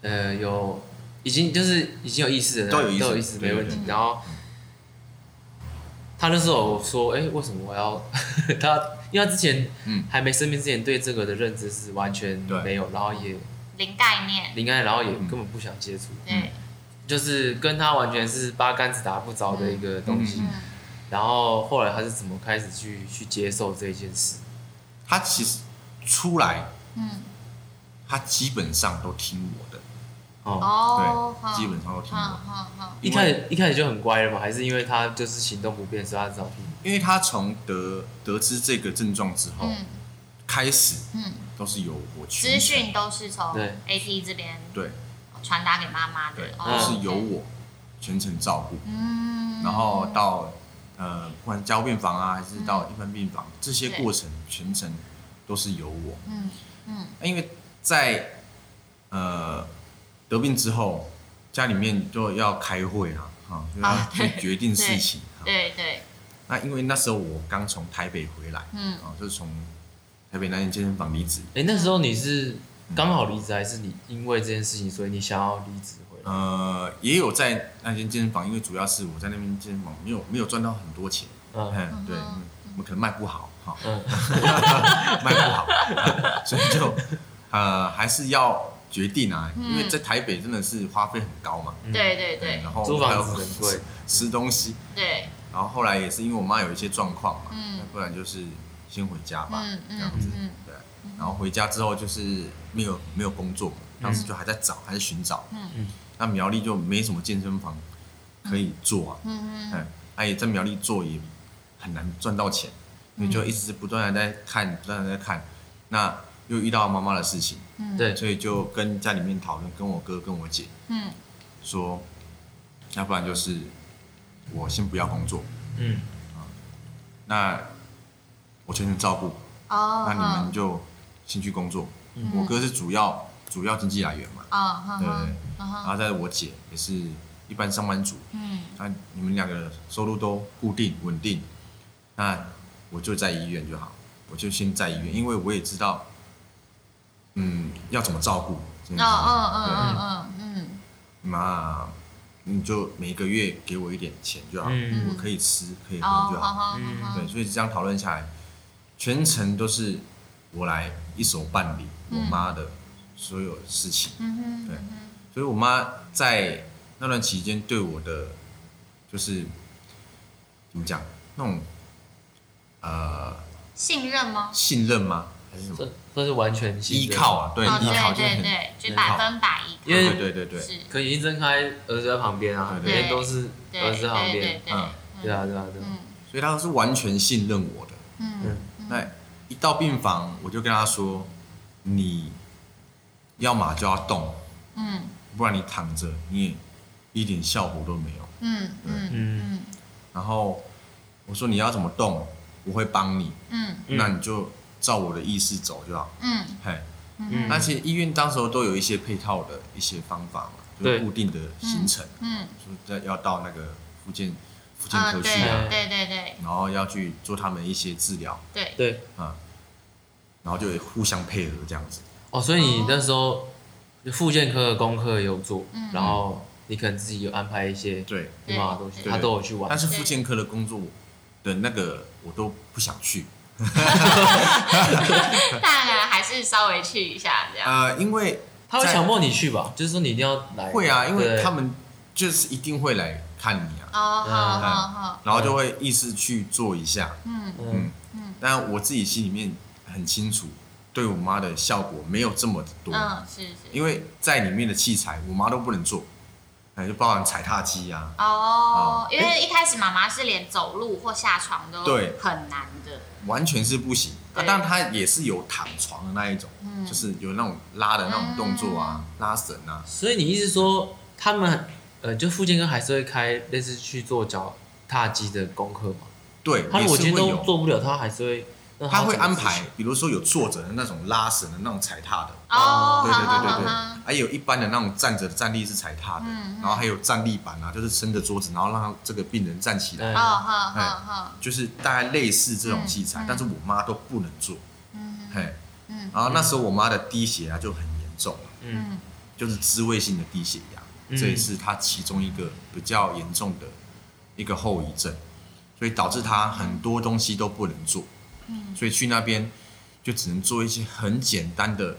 呃，有已经就是已经有意识了，都有意识都有意识，没问题然后他那时候说，哎、为什么我要？他？因为他之前嗯。还没生病之前，对这个的认知是完全没有，然后也零概念，零概念，然后也嗯。根本不想接触，对，就是跟他完全是八竿子打不着的一个东西。嗯。然后后来他是怎么开始去去接受这件事？他其实出来，嗯，他基本上都听我的，哦，哦，对，基本上都听我一开始一开始就很乖了吗？还是因为他就是行动不便，所以他只好听？因为他从得得知这个症状之后，嗯。开始嗯，都是由我去资讯都是从对。AT 这边对传达给妈妈的对，，哦都是由我全程照顾。嗯，然后到呃，不管加护病房啊，还是到嗯一般病房，这些过程全程都是由我。嗯嗯因为在呃得病之后，家里面就要开会啊，哈、就要啊去决定事情。哈对对，那因为那时候我刚从台北回来，嗯啊，就是从台北那间健身房离职。哎，那时候你是刚好离职，还是你因为这件事情，所以你想要离职回来？呃，也有在那间健身房，因为主要是我在那边健身房没有没有赚到很多钱，嗯。嗯，对，嗯我可能卖不好，哈、嗯。卖不好，所以就呃还是要决定啊，嗯。因为在台北真的是花费很高嘛，对对对。然后租还有房子很贵，吃东西，对，然后后来也是因为我妈有一些状况嘛，嗯。那不然就是先回家吧，这样子，嗯。对，然后回家之后就是没有没有工作，当时就还在找，还在寻找，嗯。那苗栗就没什么健身房可以做啊，嗯嗯嗯，他也在苗栗做也很难赚到钱，所以就一直是不断的在看，不断的在看，那又遇到妈妈的事情，嗯，对，所以就跟家里面讨论，跟我哥跟我姐嗯。说，要不然就是我先不要工作，嗯。啊那我全程照顾，哦，那你们就先去工作，嗯我哥是主要主要经济来源嘛，对然后再我姐也是一般上班族，嗯那你们两个收入都固定稳定，那我就在医院就好，我就先在医院，因为我也知道，嗯，要怎么照顾这件事情。哦哦嗯嗯嗯嗯那你就每个月给我一点钱就好，嗯我可以吃可以嗯，喝哦，就好。嗯好，对，所以这样讨论下来，全程都是我来一手办理我妈的所有事情。嗯哼，对所以我妈在那段期间对我的就是怎么讲那种呃信任吗？信任吗？还是什么？这这是完全依靠啊？对，哦，依靠就对对对，就百分百依靠，因为对对对对，可以一睁开，儿子在旁边啊，每对。天都是儿子在旁边，对对对嗯，对啊对啊对所以他是完全信任我的。嗯那一到病房，我就跟他说：“你要么就要动，嗯不然你躺着你也一点效果都没有。嗯嗯嗯。然后我说你要怎么动，我会帮你，嗯。嗯。那你就照我的意思走就好。嗯。嘿，嗯。那其实医院当时候都有一些配套的一些方法嘛，就是固定的行程，嗯。说要要到那个福建。福建科去啊，对对对，然后要去做他们一些治疗，对。对，啊，然后就互相配合这样子。哦，所以你那时候复健科的功课也有做，嗯然后你可能自己有安排一些对，你妈的东西，对他都有去玩但。是复健科的工作的那个我都不想去，但还是稍微去一下这样。呃，因为他会强迫你去吧？就是说你一定要来。会啊，因为对他们就是一定会来看你啊，哦，好好，然后就会意思去做一下，嗯嗯嗯，但我自己心里面很清楚，对我妈的效果没有这么的多，嗯，是是。因为在里面的器材我妈都不能做，哎，就包含踩踏机啊，哦，啊因为一开始妈妈是连走路或下床都对很难的。完全是不行。啊，对当然她也是有躺床的那一种，嗯就是有那种拉的那种动作啊，拉绳啊，所以你意思说他们呃，就附健哥还是会开类似去做脚踏机的功课嘛？对，他如果今天都。做不了，他还是会让他会安排，比如说有坐着的那种拉绳的那种踩踏的，哦，对对对对对，还有一般的那种站着的站立式踩踏的，然后还有站立板啊，就是撑着桌子，然后让这个病人站起来，嗯哦，好好好，就是大概类似这种器材，但是我妈都不能做，嗯嘿，嗯。然后那时候我妈的低血压就很严重，嗯嗯。就是滋味性的低血压，嗯。这也是她其中一个比较严重的一个后遗症，所以导致她很多东西都不能做，嗯。所以去那边就只能做一些很简单的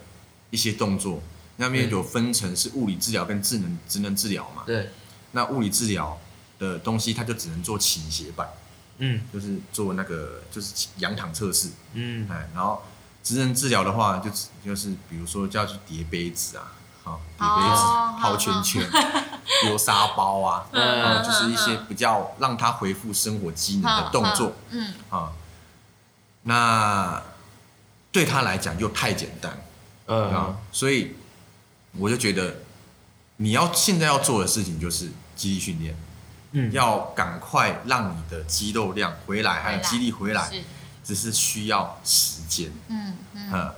一些动作。那边有分成是物理治疗跟智能职能治疗嘛？对，那物理治疗的东西，它就只能做倾斜板，嗯。就是做那个就是仰躺测试，嗯。哎，然后职能治疗的话，就就是比如说叫去叠杯子啊，好叠杯子、哦抛圈圈、丢沙包啊，嗯啊，就是一些比较让他恢复生活机能的动作。嗯。啊。那对他来讲又太简单啊嗯，所以我就觉得你要现在要做的事情就是肌力训练，嗯。要赶快让你的肌肉量回来，还有肌力回来，是。只是需要时间。嗯嗯。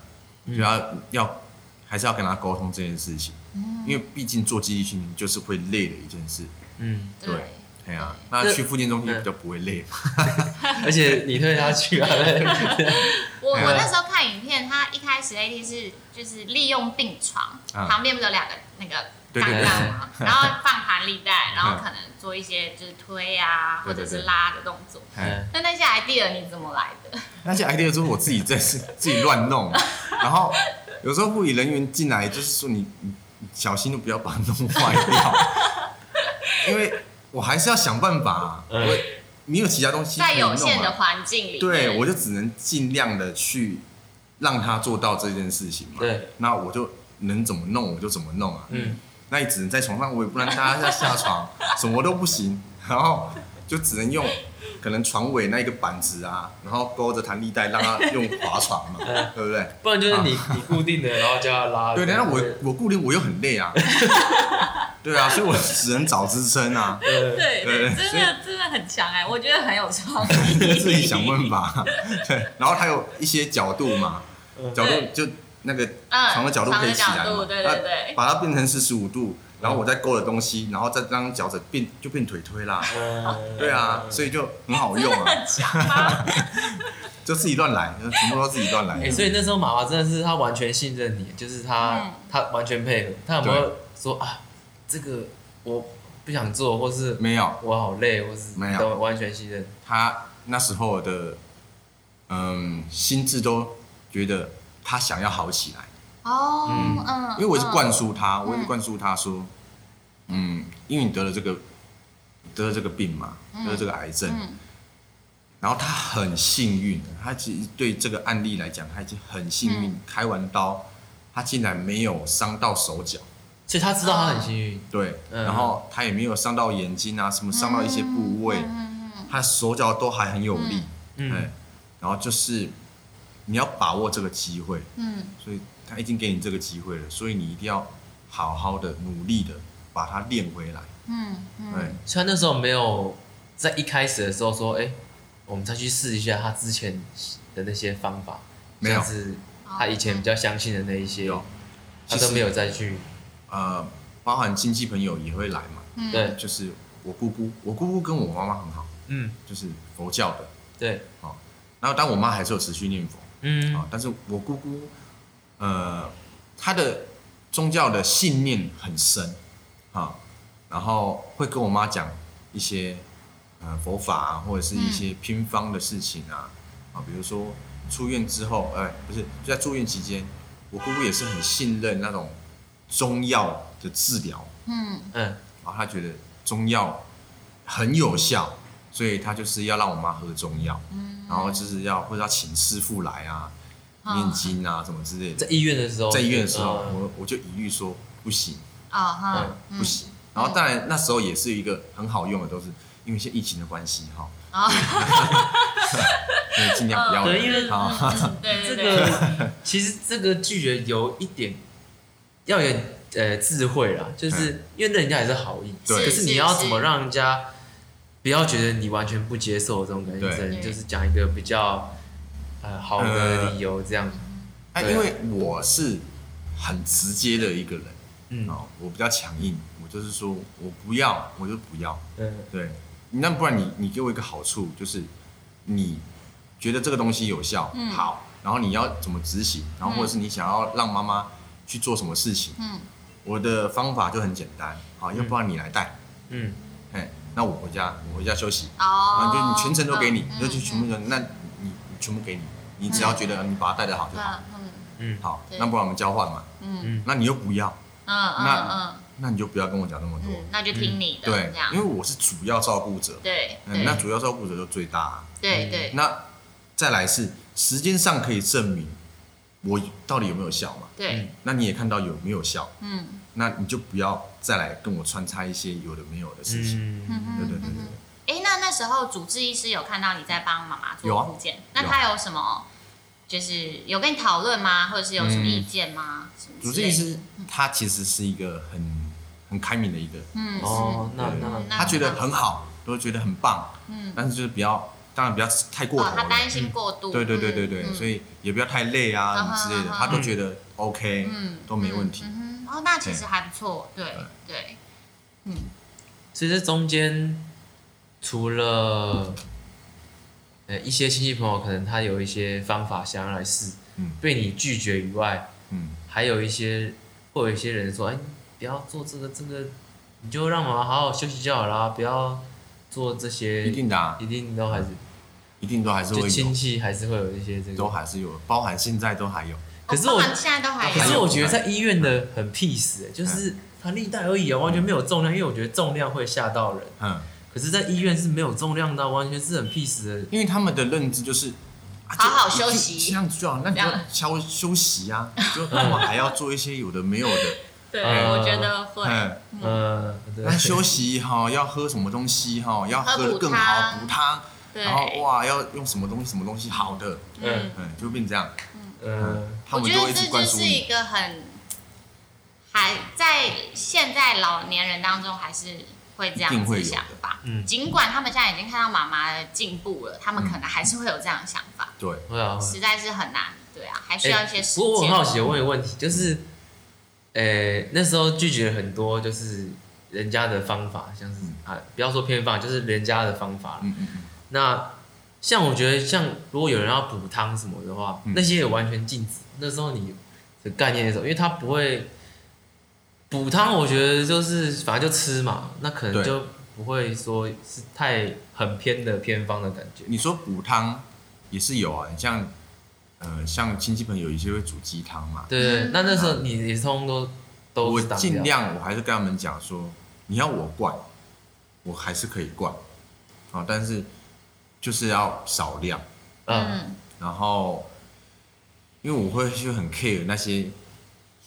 嗯，就要要还是要跟他沟通这件事情，嗯，因为毕竟做肌力训练就是会累的一件事。嗯，对，哎呀，那去复健中心比较不会累嘛。而且你推他去啊，我我那时候看影片，他一开始 AT 是就是利用病床，啊旁边不是有两个那个对对杠对杠嘛，然后放弹力带，然后嗯可能做一些就是推啊或对对者是拉的动作。哎，那那些 idea 你怎么来的？那些 idea 都是我自己在自己乱弄，然后有时候护理人员进来就是说你你你小心都不要把它弄坏掉，因为我还是要想办法啊。嗯我没有其他东西可在以弄啊有限的环境里，对，我就只能尽量的去让他做到这件事情嘛。对，那我就能怎么弄我就怎么弄啊。嗯那你只能在床上，我也不能大家下床，什么都不行，然后就只能用可能床尾那一个板子啊，然后勾着弹力带让他用划床嘛，嗯。对不对？不然就是你你固定的，然后叫他拉。对，然后我我固定我又很累啊，对啊，所以我只能找支撑啊，对。对对真的真的很强哎，我觉得很有创意，自己想办法，对，然后它有一些角度嘛，角度就那个嗯床的角度可以起来对对对。把它变成四十五度，然后我再勾的东西，然后再让脚趾变就变腿推啦，嗯，对啊，所以就很好用啊，就自己乱来，就全部都自己乱哎、来。所以那时候妈妈真的是她完全信任你，就是她、嗯她完全配合。她有没有说啊，这个我不想做，或是没有，我好累，或是没有都完全信任？他那时候的嗯心智都觉得他想要好起来，哦，嗯。嗯，因为我一直灌嗯输他，我一直灌输他说，嗯，因为你得了这个得了这个病嘛，得了这个癌症，嗯。然后他很幸运，他其实对这个案例来讲，他已经很幸运，嗯。开完刀，他竟然没有伤到手脚，所以他知道他很幸运。对，嗯。然后他也没有伤到眼睛啊，什么伤到一些部位，他手脚都还很有力，嗯。哎，然后就是你要把握这个机会，嗯。所以他已经给你这个机会了，所以你一定要好好的努力的把它练回来，嗯嗯。对。虽然那时候没有在一开始的时候说，哎、我们再去试一下他之前的那些方法，没有。他以前比较相信的那一些，哦、他都没有再去。呃，包含亲戚朋友也会来嘛，嗯。对，就是我姑姑，我姑姑跟我妈妈很好，嗯，就是佛教的，对，好，然后但我妈还是有持续念佛，嗯。啊，但是我姑姑，呃，他的宗教的信念很深，啊，然后会跟我妈讲一些呃佛法啊，或者是一些偏方的事情啊，啊，比如说出院之后，哎、呃，不是就在住院期间，我姑姑也是很信任那种中药的治疗，嗯。嗯，然后她觉得中药很有效，所以他就是要让我妈喝中药，嗯，然后就是要或者要请师傅来啊。念经啊，什么之类的。在医院的时候，在医院的时候，嗯。我我就一律说不行，啊不行。然后当然那时候也是一个很好用的，都是因为现在疫情的关系哈，哦，所以尽量不要。对因为，这个其实这个拒绝有一点要有点呃智慧啦，就是因为人家也是好意，对。可是你要怎么让人家不要觉得你完全不接受这种感觉，就是讲一个比较呃好的理由这样。哎，因为我是很直接的一个人，嗯。哦，我比较强硬，我就是说我不要，我就不要。嗯对，那不然你你给我一个好处，就是你觉得这个东西有效，嗯。好，然后你要怎么执行，然后或者是你想要让妈妈去做什么事情，嗯。我的方法就很简单，好，要不然你来带，嗯。哎，那我回家，我回家休息，哦啊，，就你全程都给你，嗯就去全部人，那你你全部给你，你只要觉得你把它带得好就好，嗯。嗯。嗯好，那不然我们交换嘛，嗯。嗯那你又不要，嗯嗯那那你就不要跟我讲那么多，嗯，那就听你的，对这样，因为我是主要照顾者，对嗯，那主要照顾者就最大。啊。对对，那再来是时间上可以证明我到底有没有效嘛？对，那你也看到有没有效，嗯。那你就不要再来跟我穿插一些有的没有的事情。嗯。对对对对，哎，那那时候主治医师有看到你在帮妈妈有啊做复健，那他有什么就是有跟你讨论吗？或者是有什么意见吗？主治医师他其实是一个很很开明的一个，嗯哦，那那那他觉得很好，都觉得很棒，嗯但是就是比较，当然不要太过哦，头了。他担心过度，对对对对对，嗯所以也不要太累啊什么之类的，嗯他都觉得 OK，嗯都没问题。嗯哼，哦，那其实还不错，对对，嗯。其实中间除了呃一些亲戚朋友可能他有一些方法想要来试，嗯被你拒绝以外，嗯，还有一些会有一些人说，哎，不要做这个这个，你就让妈妈好好休息就好啦，不要做这些，一定的啊，一定都还是一定都还是会有亲，戚还是会有一些这都。还是有，包含现在都还有。可是我哦现在都还有，可是我觉得在医院的很 peace，、欸、就是弹力带而已啊，完全没有重量，因为我觉得重量会吓到人。嗯，可是，在医院是没有重量的，完全是很 peace 的。因为他们的认知就是。啊好好休息。就这样子就好，那你就这样。休休息啊，就干嘛还要做一些有的没有的？对，嗯我觉得会，嗯，嗯，对。那休息哈，要喝什么东西哈，要喝更好，汤补汤，对，然后哇，要用什么东西什么东西好的，嗯。嗯，就变这样，嗯，他我觉得这们都一直灌就是一个很，还在现在老年人当中还是会这样子的想法。嗯尽管他们现在已经看到妈妈的进步了，他们可能还是会有这样的想法，对，会啊。会实在是很难。对啊，还需要一些时间。不过我很好奇，我问一个问题，就是，呃，那时候拒绝了很多，就是人家的方法，像是啊，不要说偏方，就是人家的方法。嗯嗯嗯，那像我觉得，像如果有人要补汤什么的话，嗯那些也完全禁止。那时候你的概念是什么？因为他不会补汤，我觉得就是反正就吃嘛，那可能对。就不会说是太很偏的偏方的感觉。你说补汤也是有啊，你像呃像亲戚朋友有一些会煮鸡汤嘛，对那那时候你你通通都都我是挡掉。尽量我还是跟他们讲说，你要我灌，我还是可以灌，啊，但是就是要少量，嗯嗯。然后因为我会去很 care 那些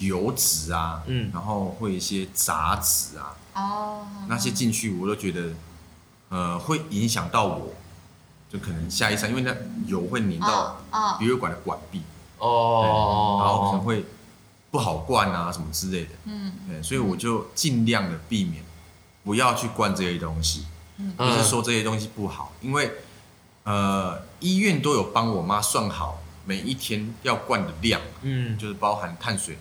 油脂啊，嗯。然后会一些杂质啊，哦，那些进去我都觉得，呃，会影响到我，就可能下一餐，因为那油会粘到鼻胃管的管壁，哦，然后可能会不好灌啊什么之类的，嗯。对，所以我就尽量的避免不要去灌这些东西，嗯。不是说这些东西不好，因为呃医院都有帮我妈算好每一天要灌的量，嗯。就是包含碳水、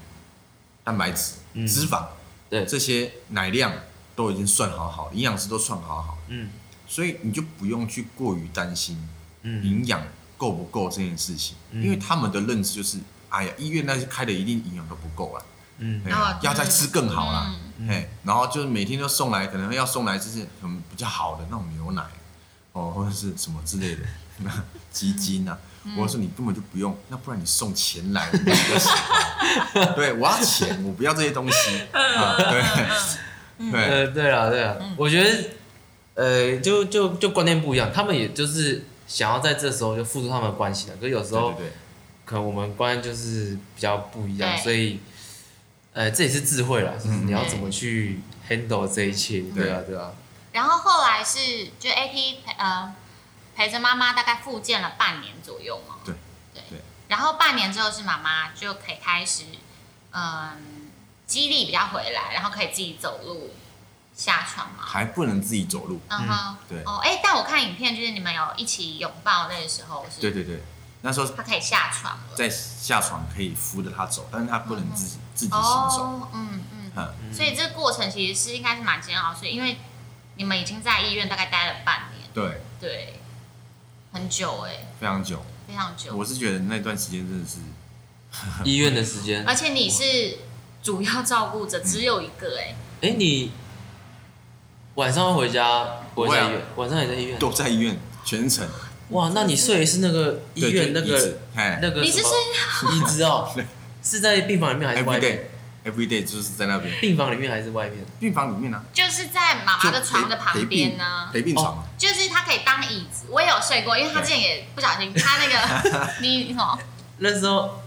蛋白质、嗯。脂肪对。这些奶量都已经算好好，营养师都算好好，嗯，所以你就不用去过于担心嗯。营养够不够这件事情，嗯。因为他们的认知就是，哎呀，医院那些开的一定营养都不够了，嗯。哎呀哦要再吃更好啦，嗯。哎，然后就是每天都送来，可能要送来就是嗯比较好的那种牛奶，哦或者是什么之类的，鸡精啊，我说你根本就不用，那不然你送钱来，我比较喜欢，对我要钱，我不要这些东西。啊，对。对。呃，对了对了，我觉得呃，就就就观念不一样，他们也就是想要在这时候就付出他们的关系了，可是有时候对对对，可能我们观念就是比较不一样，所以呃，这也是智慧啦，就是嗯你要怎么去 handle 这一切，对。对啊对啊，然后后来是就 AT 陪呃陪着妈妈大概复健了半年左右嘛。对对对然后半年之后是妈妈就可以开始嗯肌力比较回来，然后可以自己走路下床嘛。还不能自己走路。嗯哼，对哦，哎，但我看影片就是你们有一起拥抱那个时候是，对对对，那时候他可以下床了。在下床可以扶着他走，但是他不能自己自己行走。哦，嗯嗯。嗯，所以这个过程其实是应该是蛮煎熬，所以因为你们已经在医院大概待了半年，对，对，很久哎、非常久。非常久。我是觉得那段时间真的是，医院的时间，而且你是主要照顾者，只有一个哎、哎，你晚上会回家，不会啊。在医院，晚上也在医院，都在医院全程。哇，那你睡的是那个医对院那个就椅子哎你是睡么 椅子哦，是在病房里面还是外，every 面？Every day 就是在那边。病房里面还是外面？病房里面呢，就是在妈妈的床的旁边呢、陪病床。就是它可以当椅子。我也有睡过，因为他之前也不小心，他那个你你什么？那时候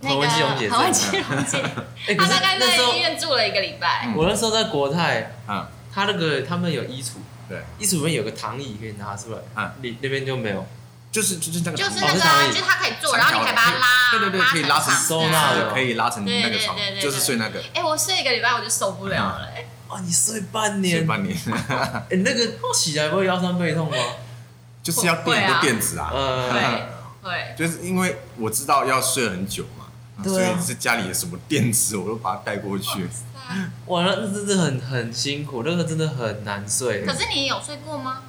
那个何文基荣姐何文在基荣姐，哎，可是他大概在时候医院住了一个礼拜。嗯。我那时候在国泰，嗯，他那个他们有衣橱，对，衣橱里面有个躺椅可以拿出来，嗯。你那边就没有。就是就是那个就是那个就是它可以坐，然后你可以把它拉，对对对，可以拉成收纳的可以拉成那个床就是睡那个。哎、我睡一个礼拜我就受不了了、哎哇，你睡半年睡年，半年，哎，那个起来不会腰酸背痛吗？就是要垫一个垫子啊。呃，对对，就是因为我知道要睡很久嘛，所以是家里有什么垫子我都把它带过去。哇，那那真的很很辛苦，那个真的很难睡。可是你有睡过吗？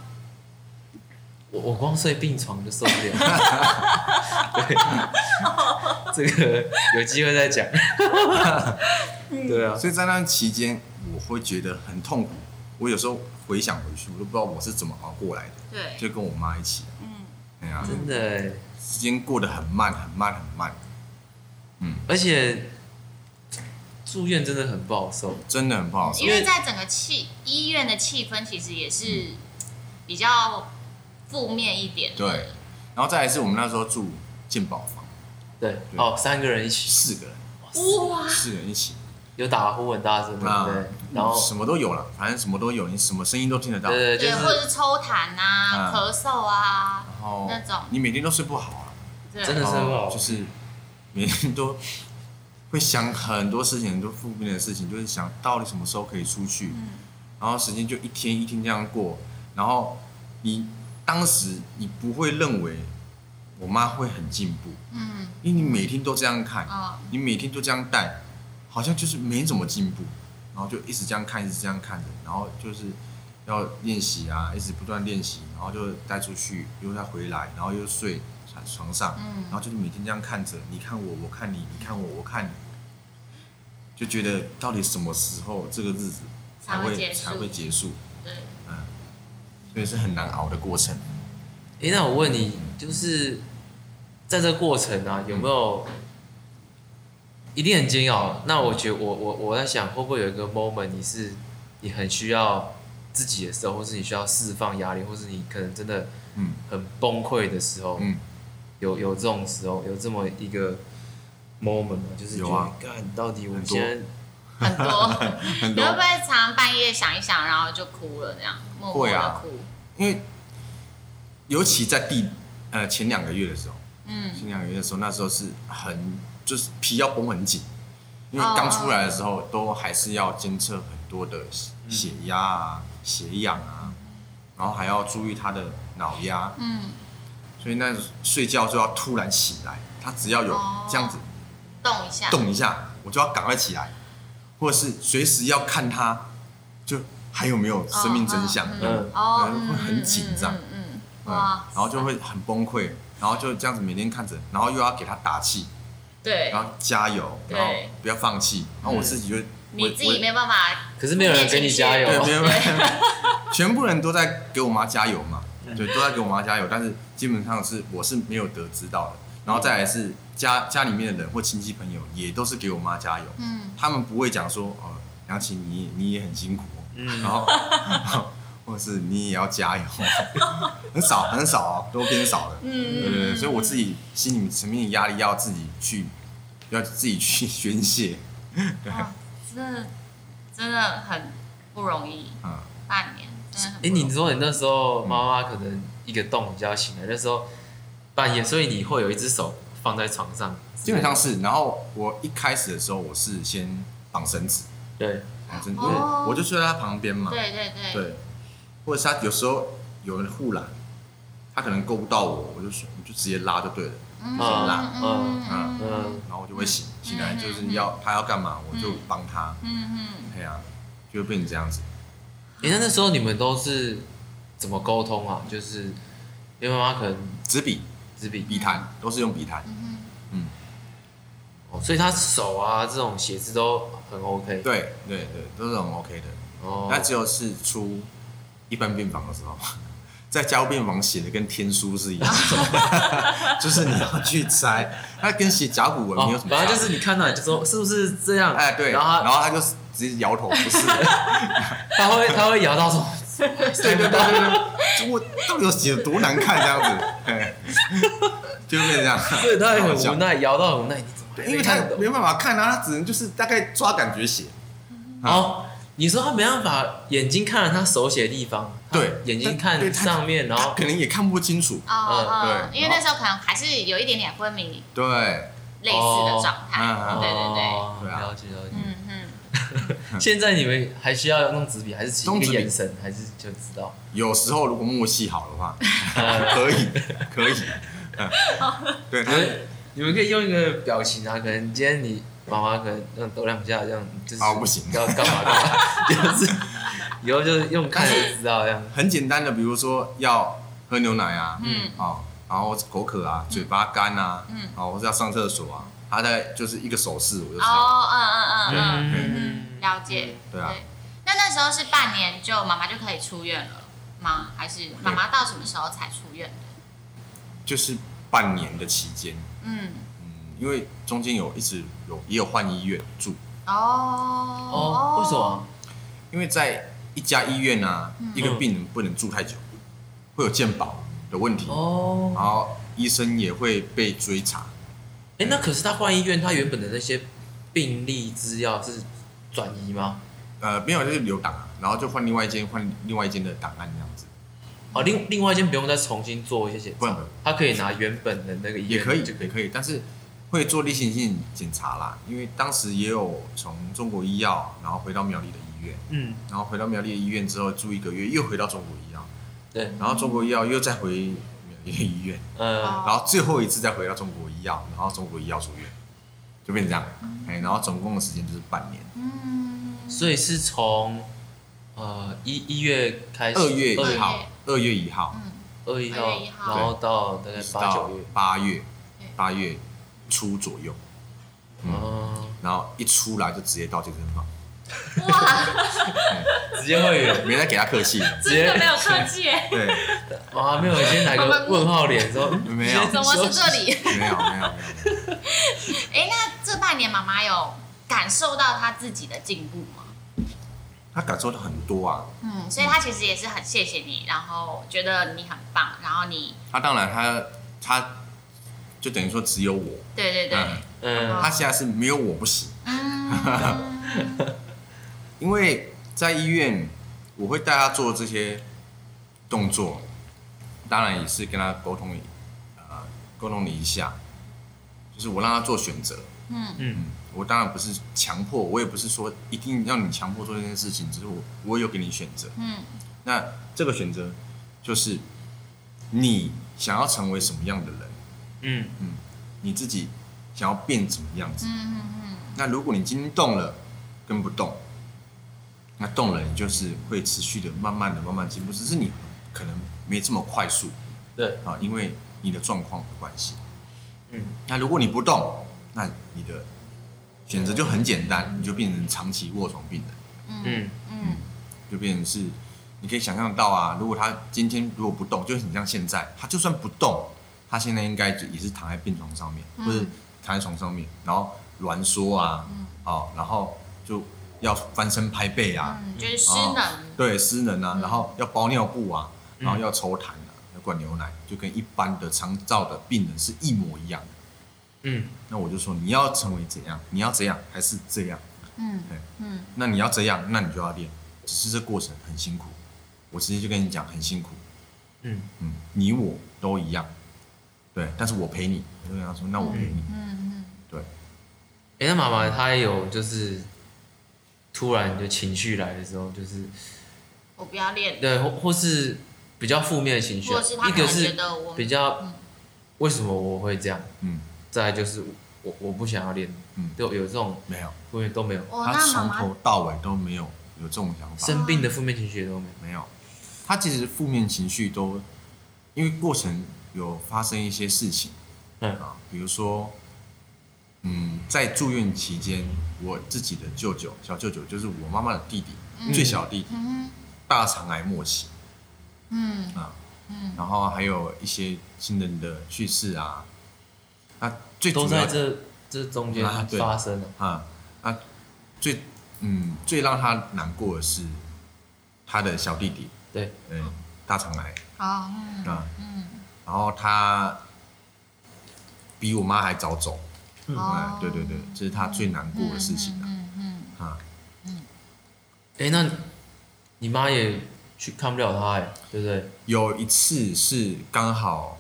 我我光睡病床就受不了。对，这个有机会再讲。对啊，所以在那期间，我会觉得很痛苦。我有时候回想回去，我都不知道我是怎么熬过来的。对，就跟我妈一起，嗯，哎呀，真的欸，时间过得很慢，很慢，很慢，嗯而且住院真的很不好受。真的很不好受因。为在整个气医院的气氛其实也是比较负面一点。的。对，然后再来是我们那时候住健保房，对，哦，三个人一起，四个人，哇，四个人一起，有打呼很大声，对啊不对？然后什么都有了，反正什么都有，你什么声音都听得到。对对，是或者是抽痰啊、嗯咳嗽啊，然后那种。你每天都睡不好啊，对。真的是然不好。就是每天都会想很多事情，很多负面的事情，就是想到底什么时候可以出去，嗯。然后时间就一天一天这样过，然后你当时你不会认为我妈会很进步，嗯。因为你每天都这样看，哦，你每天都这样带，好像就是没怎么进步，然后就一直这样看，一直这样看着，然后就是要练习啊，一直不断练习，然后就带出去，又再回来，然后又睡床上，嗯。然后就是每天这样看着，你看我，我看你，你看我，我看你，就觉得到底什么时候这个日子才会才会结束所以是很难熬的过程。哎，那我问你，就是在这个过程啊，有没有一定很煎熬？那我觉得我我我在想，会不会有一个 moment，你是你很需要自己的时候，或是你需要释放压力，或是你可能真的嗯很崩溃的时候，嗯，有有这种时候，有这么一个 moment 吗？就是有啊干到底我很多现在很多。很多你会不会常常半夜想一想，然后就哭了，这样会啊？因为尤其在第呃前两个月的时候。嗯，前两个月的时候，那时候是很就是皮要绷很紧，因为刚出来的时候都还是要监测很多的血压啊、血氧啊，然后还要注意他的脑压，嗯，所以那睡觉就要突然起来，他只要有这样子动一下，动一下，我就要赶快起来，或者是随时要看他，就还有没有生命真相？嗯哦，会很紧张，嗯嗯，嗯哇，然后就会很崩溃，然后就这样子每天看着，然后又要给他打气，对。然，后加油，对。然后不要放弃，然后我自己就你自己没有办法，可是没有人给你加油，对，没有，全部人都在给我妈加油嘛，对，都在给我妈加油，但是基本上是我是没有得知到的，然后再来是家家里面的人或亲戚朋友也都是给我妈加油，嗯，他们不会讲说哦，杨琪你你也很辛苦，嗯。然后 或者是你也要加油，很少很少哦，都偏少了，嗯。对对对，所以我自己心里层面的压力要自己去，要自己去 宣泄，对，哦真的真的很不容易，嗯。半年真的很哎。你说你那时候妈妈可能一个洞你就要醒来，那时候半夜，所以你会有一只手放在床上，基本上是，然后我一开始的时候，我是先绑绳子，对，绑绳子，因为哦我就睡在他旁边嘛，对对对，对，或者是他有时候有人护栏，他可能够不到我，我就我就直接拉就对了，嗯拉。嗯嗯嗯。然后我就会醒，醒来就是要他要干嘛，我就帮他，嗯嗯，对啊，就会变成这样子。哎，那那时候你们都是怎么沟通啊？就是因为妈妈可能纸笔、纸笔。笔谈都是用笔谈，哦，所以他手啊这种写字都很 OK。对对对，都是很 OK 的。哦，那只有是出一般病房的时候，在加护病房写的跟天书是一样的，就是你要去猜，它跟写甲骨文没有什，么反正就是你看到你就说是不是这样？哎对，然后然后他就直接摇头，不是。他会他会摇到说，对对对对对，我到底有写的多难看这样子，哎就会变这样。对，他也很无奈，摇到很无奈，因为他没办法看啊，他只能就是大概抓感觉写。哦，你说他没办法眼睛看了他手写的地方，对。眼睛看上面，然他后可能也看不清楚。哦哦，对。因为那时候可能还是有一点点昏迷对，类似的状态，哦对对对，了解了解。嗯 嗯，现在你们还需要用纸笔，还是只一个眼神，还是就知道？有时候如果默契好的话，可以可以。嗯。对，他你们可以用一个表情啊，可能今天你妈妈可能让抖两下，这样就是啊不行。要干嘛干嘛，就是以后就是用看就知道这样。很简单的，比如说要喝牛奶啊，嗯。哦，然后口渴啊，嘴巴干啊，嗯。哦，或者要上厕所啊，他在就是一个手势，我就知道。哦，嗯嗯嗯嗯嗯。嗯，了解，对啊。那那时候是半年就妈妈就可以出院了吗？还是妈妈到什么时候才出院的？就是半年的期间，嗯，嗯，因为中间有一直有也有换医院住，哦。哦，为什么？因为在一家医院啊，一个病人不能住太久，会有健保的问题，哦，然后医生也会被追查。哎，那可是他换医院，他原本的那些病历资料是转移吗？呃，没有就是留档啊，然后就换另外一间，换另外一间的档案这样子，哦，另另外一间不用再重新做一些检查。不用，他可以拿原本的那个医院也可以就可以。也可以，但是会做例行性检查啦，因为当时也有从中国医药，然后回到苗栗的医院，嗯，然后回到苗栗的医院之后住一个月，又回到中国医药，对，然后中国医药又再回苗栗的医院，呃，哦然后最后一次再回到中国医药，然后中国医药住院，就变成这样，哎，然后总共的时间就是半年，嗯，所以是从呃一一月开始，二月二一号，二月一号，二月一，号。然后到大概到八九月，八月八月初左右，嗯，嗯，然后一出来就直接到健身房，哇，直接会员，没再给他客气，直接没有客气，对，哇，没有先来个问号脸说，没有。怎么是这里？没有没有没有，哎，那这半年妈妈有感受到她自己的进步吗？他感受到很多啊，嗯，所以他其实也是很谢谢你，然后觉得你很棒，然后你，他当然他他就等于说只有我，对对对，他现在是没有我不行，嗯，因为在医院我会带他做这些动作，当然也是跟他沟通，呃，沟通你一下，就是我让他做选择，嗯。嗯，我当然不是强迫，我也不是说一定要你强迫做这件事情，只是我我有给你选择。嗯那这个选择就是你想要成为什么样的人，嗯你自己想要变怎么样子。嗯嗯那如果你今天动了，跟不动，那动了，你就是会持续的、慢慢的、慢慢进步，只是你可能没这么快速。对啊，因为你的状况的关系。嗯，那如果你不动，那你的选择就很简单，你就变成长期卧床病人。嗯嗯，就变成是，你可以想象到啊，如果他今天如果不动，就是你像现在，他就算不动，他现在应该也是躺在病床上面，或者躺在床上面，然后挛缩啊，哦，然后就要翻身拍背啊，就是失能，对，失能啊，然后要包尿布啊，然后要抽痰啊，要灌牛奶，就跟一般的肠照的病人是一模一样的。嗯，那我就说你要成为怎样？你要怎样还是这样？嗯，对，嗯，那你要这样，那你就要练，只是这过程很辛苦。我直接就跟你讲，很辛苦。嗯嗯，你我都一样，对，但是我陪你，我就跟他说，那我陪你，嗯嗯，对。哎，那妈妈她也有就是突然就情绪来的时候，就是我不要练，对，或或是比较负面的情绪一个是得我比较嗯为什么我会这样，嗯，再来就是我我不想要练，嗯。就有这种没有，负面都没有，哦，他从头到尾都没有有这种想法，生病的负面情绪也都没有。没有。他其实负面情绪都，因为过程有发生一些事情，嗯。啊，比如说，嗯，在住院期间，我自己的舅舅，小舅舅，就是我妈妈的弟弟，最小的弟弟，嗯大肠癌末期嗯。啊，嗯。然后还有一些亲人的去世啊，那最主要都在这这中间发生了。啊啊，最嗯最让他难过的是他的小弟弟，对，嗯，大肠癌啊，嗯啊，嗯，然后他比我妈还早走，哎哦，对对对，这是他最难过的事情啊。嗯嗯啊，哎，那你妈也去看不了他哎，对不对？有一次是刚好，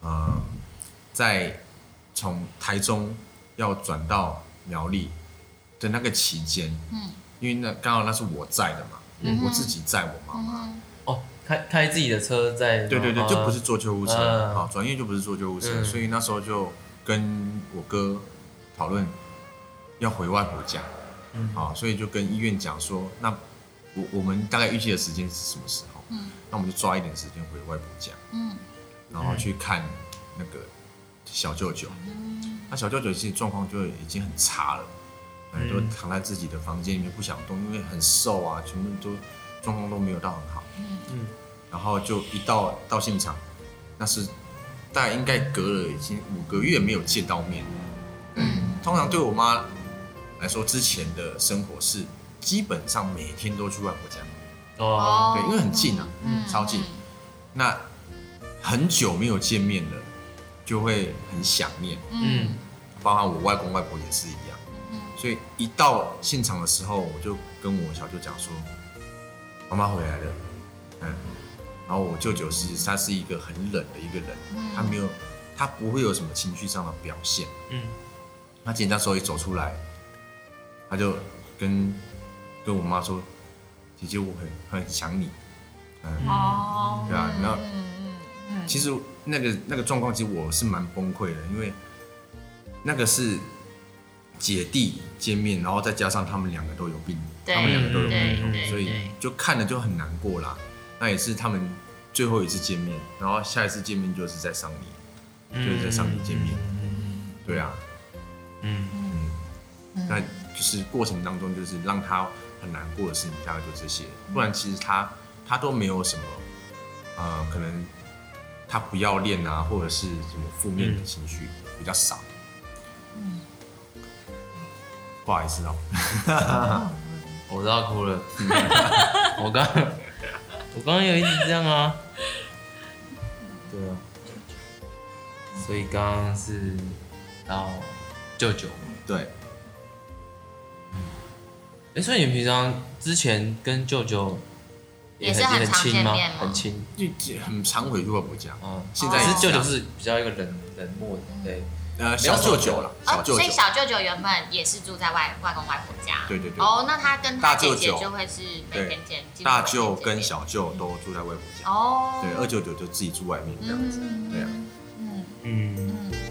呃，在从台中要转到苗栗的那个期间，嗯，因为那刚好那是我在的嘛，嗯我自己载我妈妈，嗯哦，开开自己的车在。对对对，啊就不是坐救护车，嗯。啊，转院就不是坐救护车，嗯。所以那时候就跟我哥讨论要回外婆家，嗯。好，所以就跟医院讲说，那我我们大概预计的时间是什么时候？嗯。那我们就抓一点时间回外婆家，嗯。然后去看那个小舅舅。那小舅舅其实状况就已经很差了，嗯，都躺在自己的房间里面不想动，因为很瘦啊，全部都状况都没有到很好。嗯然后就一到到现场，那是大概应该隔了已经五个月没有见到面。通常对我妈来说，之前的生活是基本上每天都去外婆家。哦，对因为很近啊嗯超近那很久没有见面了，就会很想念，嗯。包含我外公外婆也是一样。嗯。所以一到现场的时候，我就跟我小舅讲说，妈妈回来了，嗯，然后我舅舅是他是一个很冷的一个人，他没有，他不会有什么情绪上的表现。嗯。他今天那时候一走出来，他就跟跟我妈说，姐姐我很很想你，嗯，哦，对啊，然后嗯。嗯嗯其实那个那个状况，其实我是蛮崩溃的，因为那个是姐弟见面，然后再加上他们两个都有病，他们两个都有病痛，所以就看了就很难过啦。那也是他们最后一次见面，然后下一次见面就是在丧礼，就是在上礼见面。对啊，嗯。那就是过程当中就是让他很难过的事情，大概就这些，不然其实他他都没有什么，呃，可能他不要练啊，或者是什么负面的情绪比较少。不好意思哦，我都要哭了。我刚我刚刚有一直这样啊。对啊。所以刚刚是到舅舅。对，哎，所以你平常之前跟舅舅也是很常很亲吗见面？吗很亲。就很常回去外婆家。啊，现在只是舅舅是比较一个冷冷漠的，对，呃小舅舅了，小哦，舅舅。所以小舅舅原本也是住在外外公外婆家。对对对哦，那他跟他姐姐大舅舅就会是每天见。大舅跟小舅都住在外婆家，哦，对，二舅舅就自己住外面这样子。对啊，嗯嗯，嗯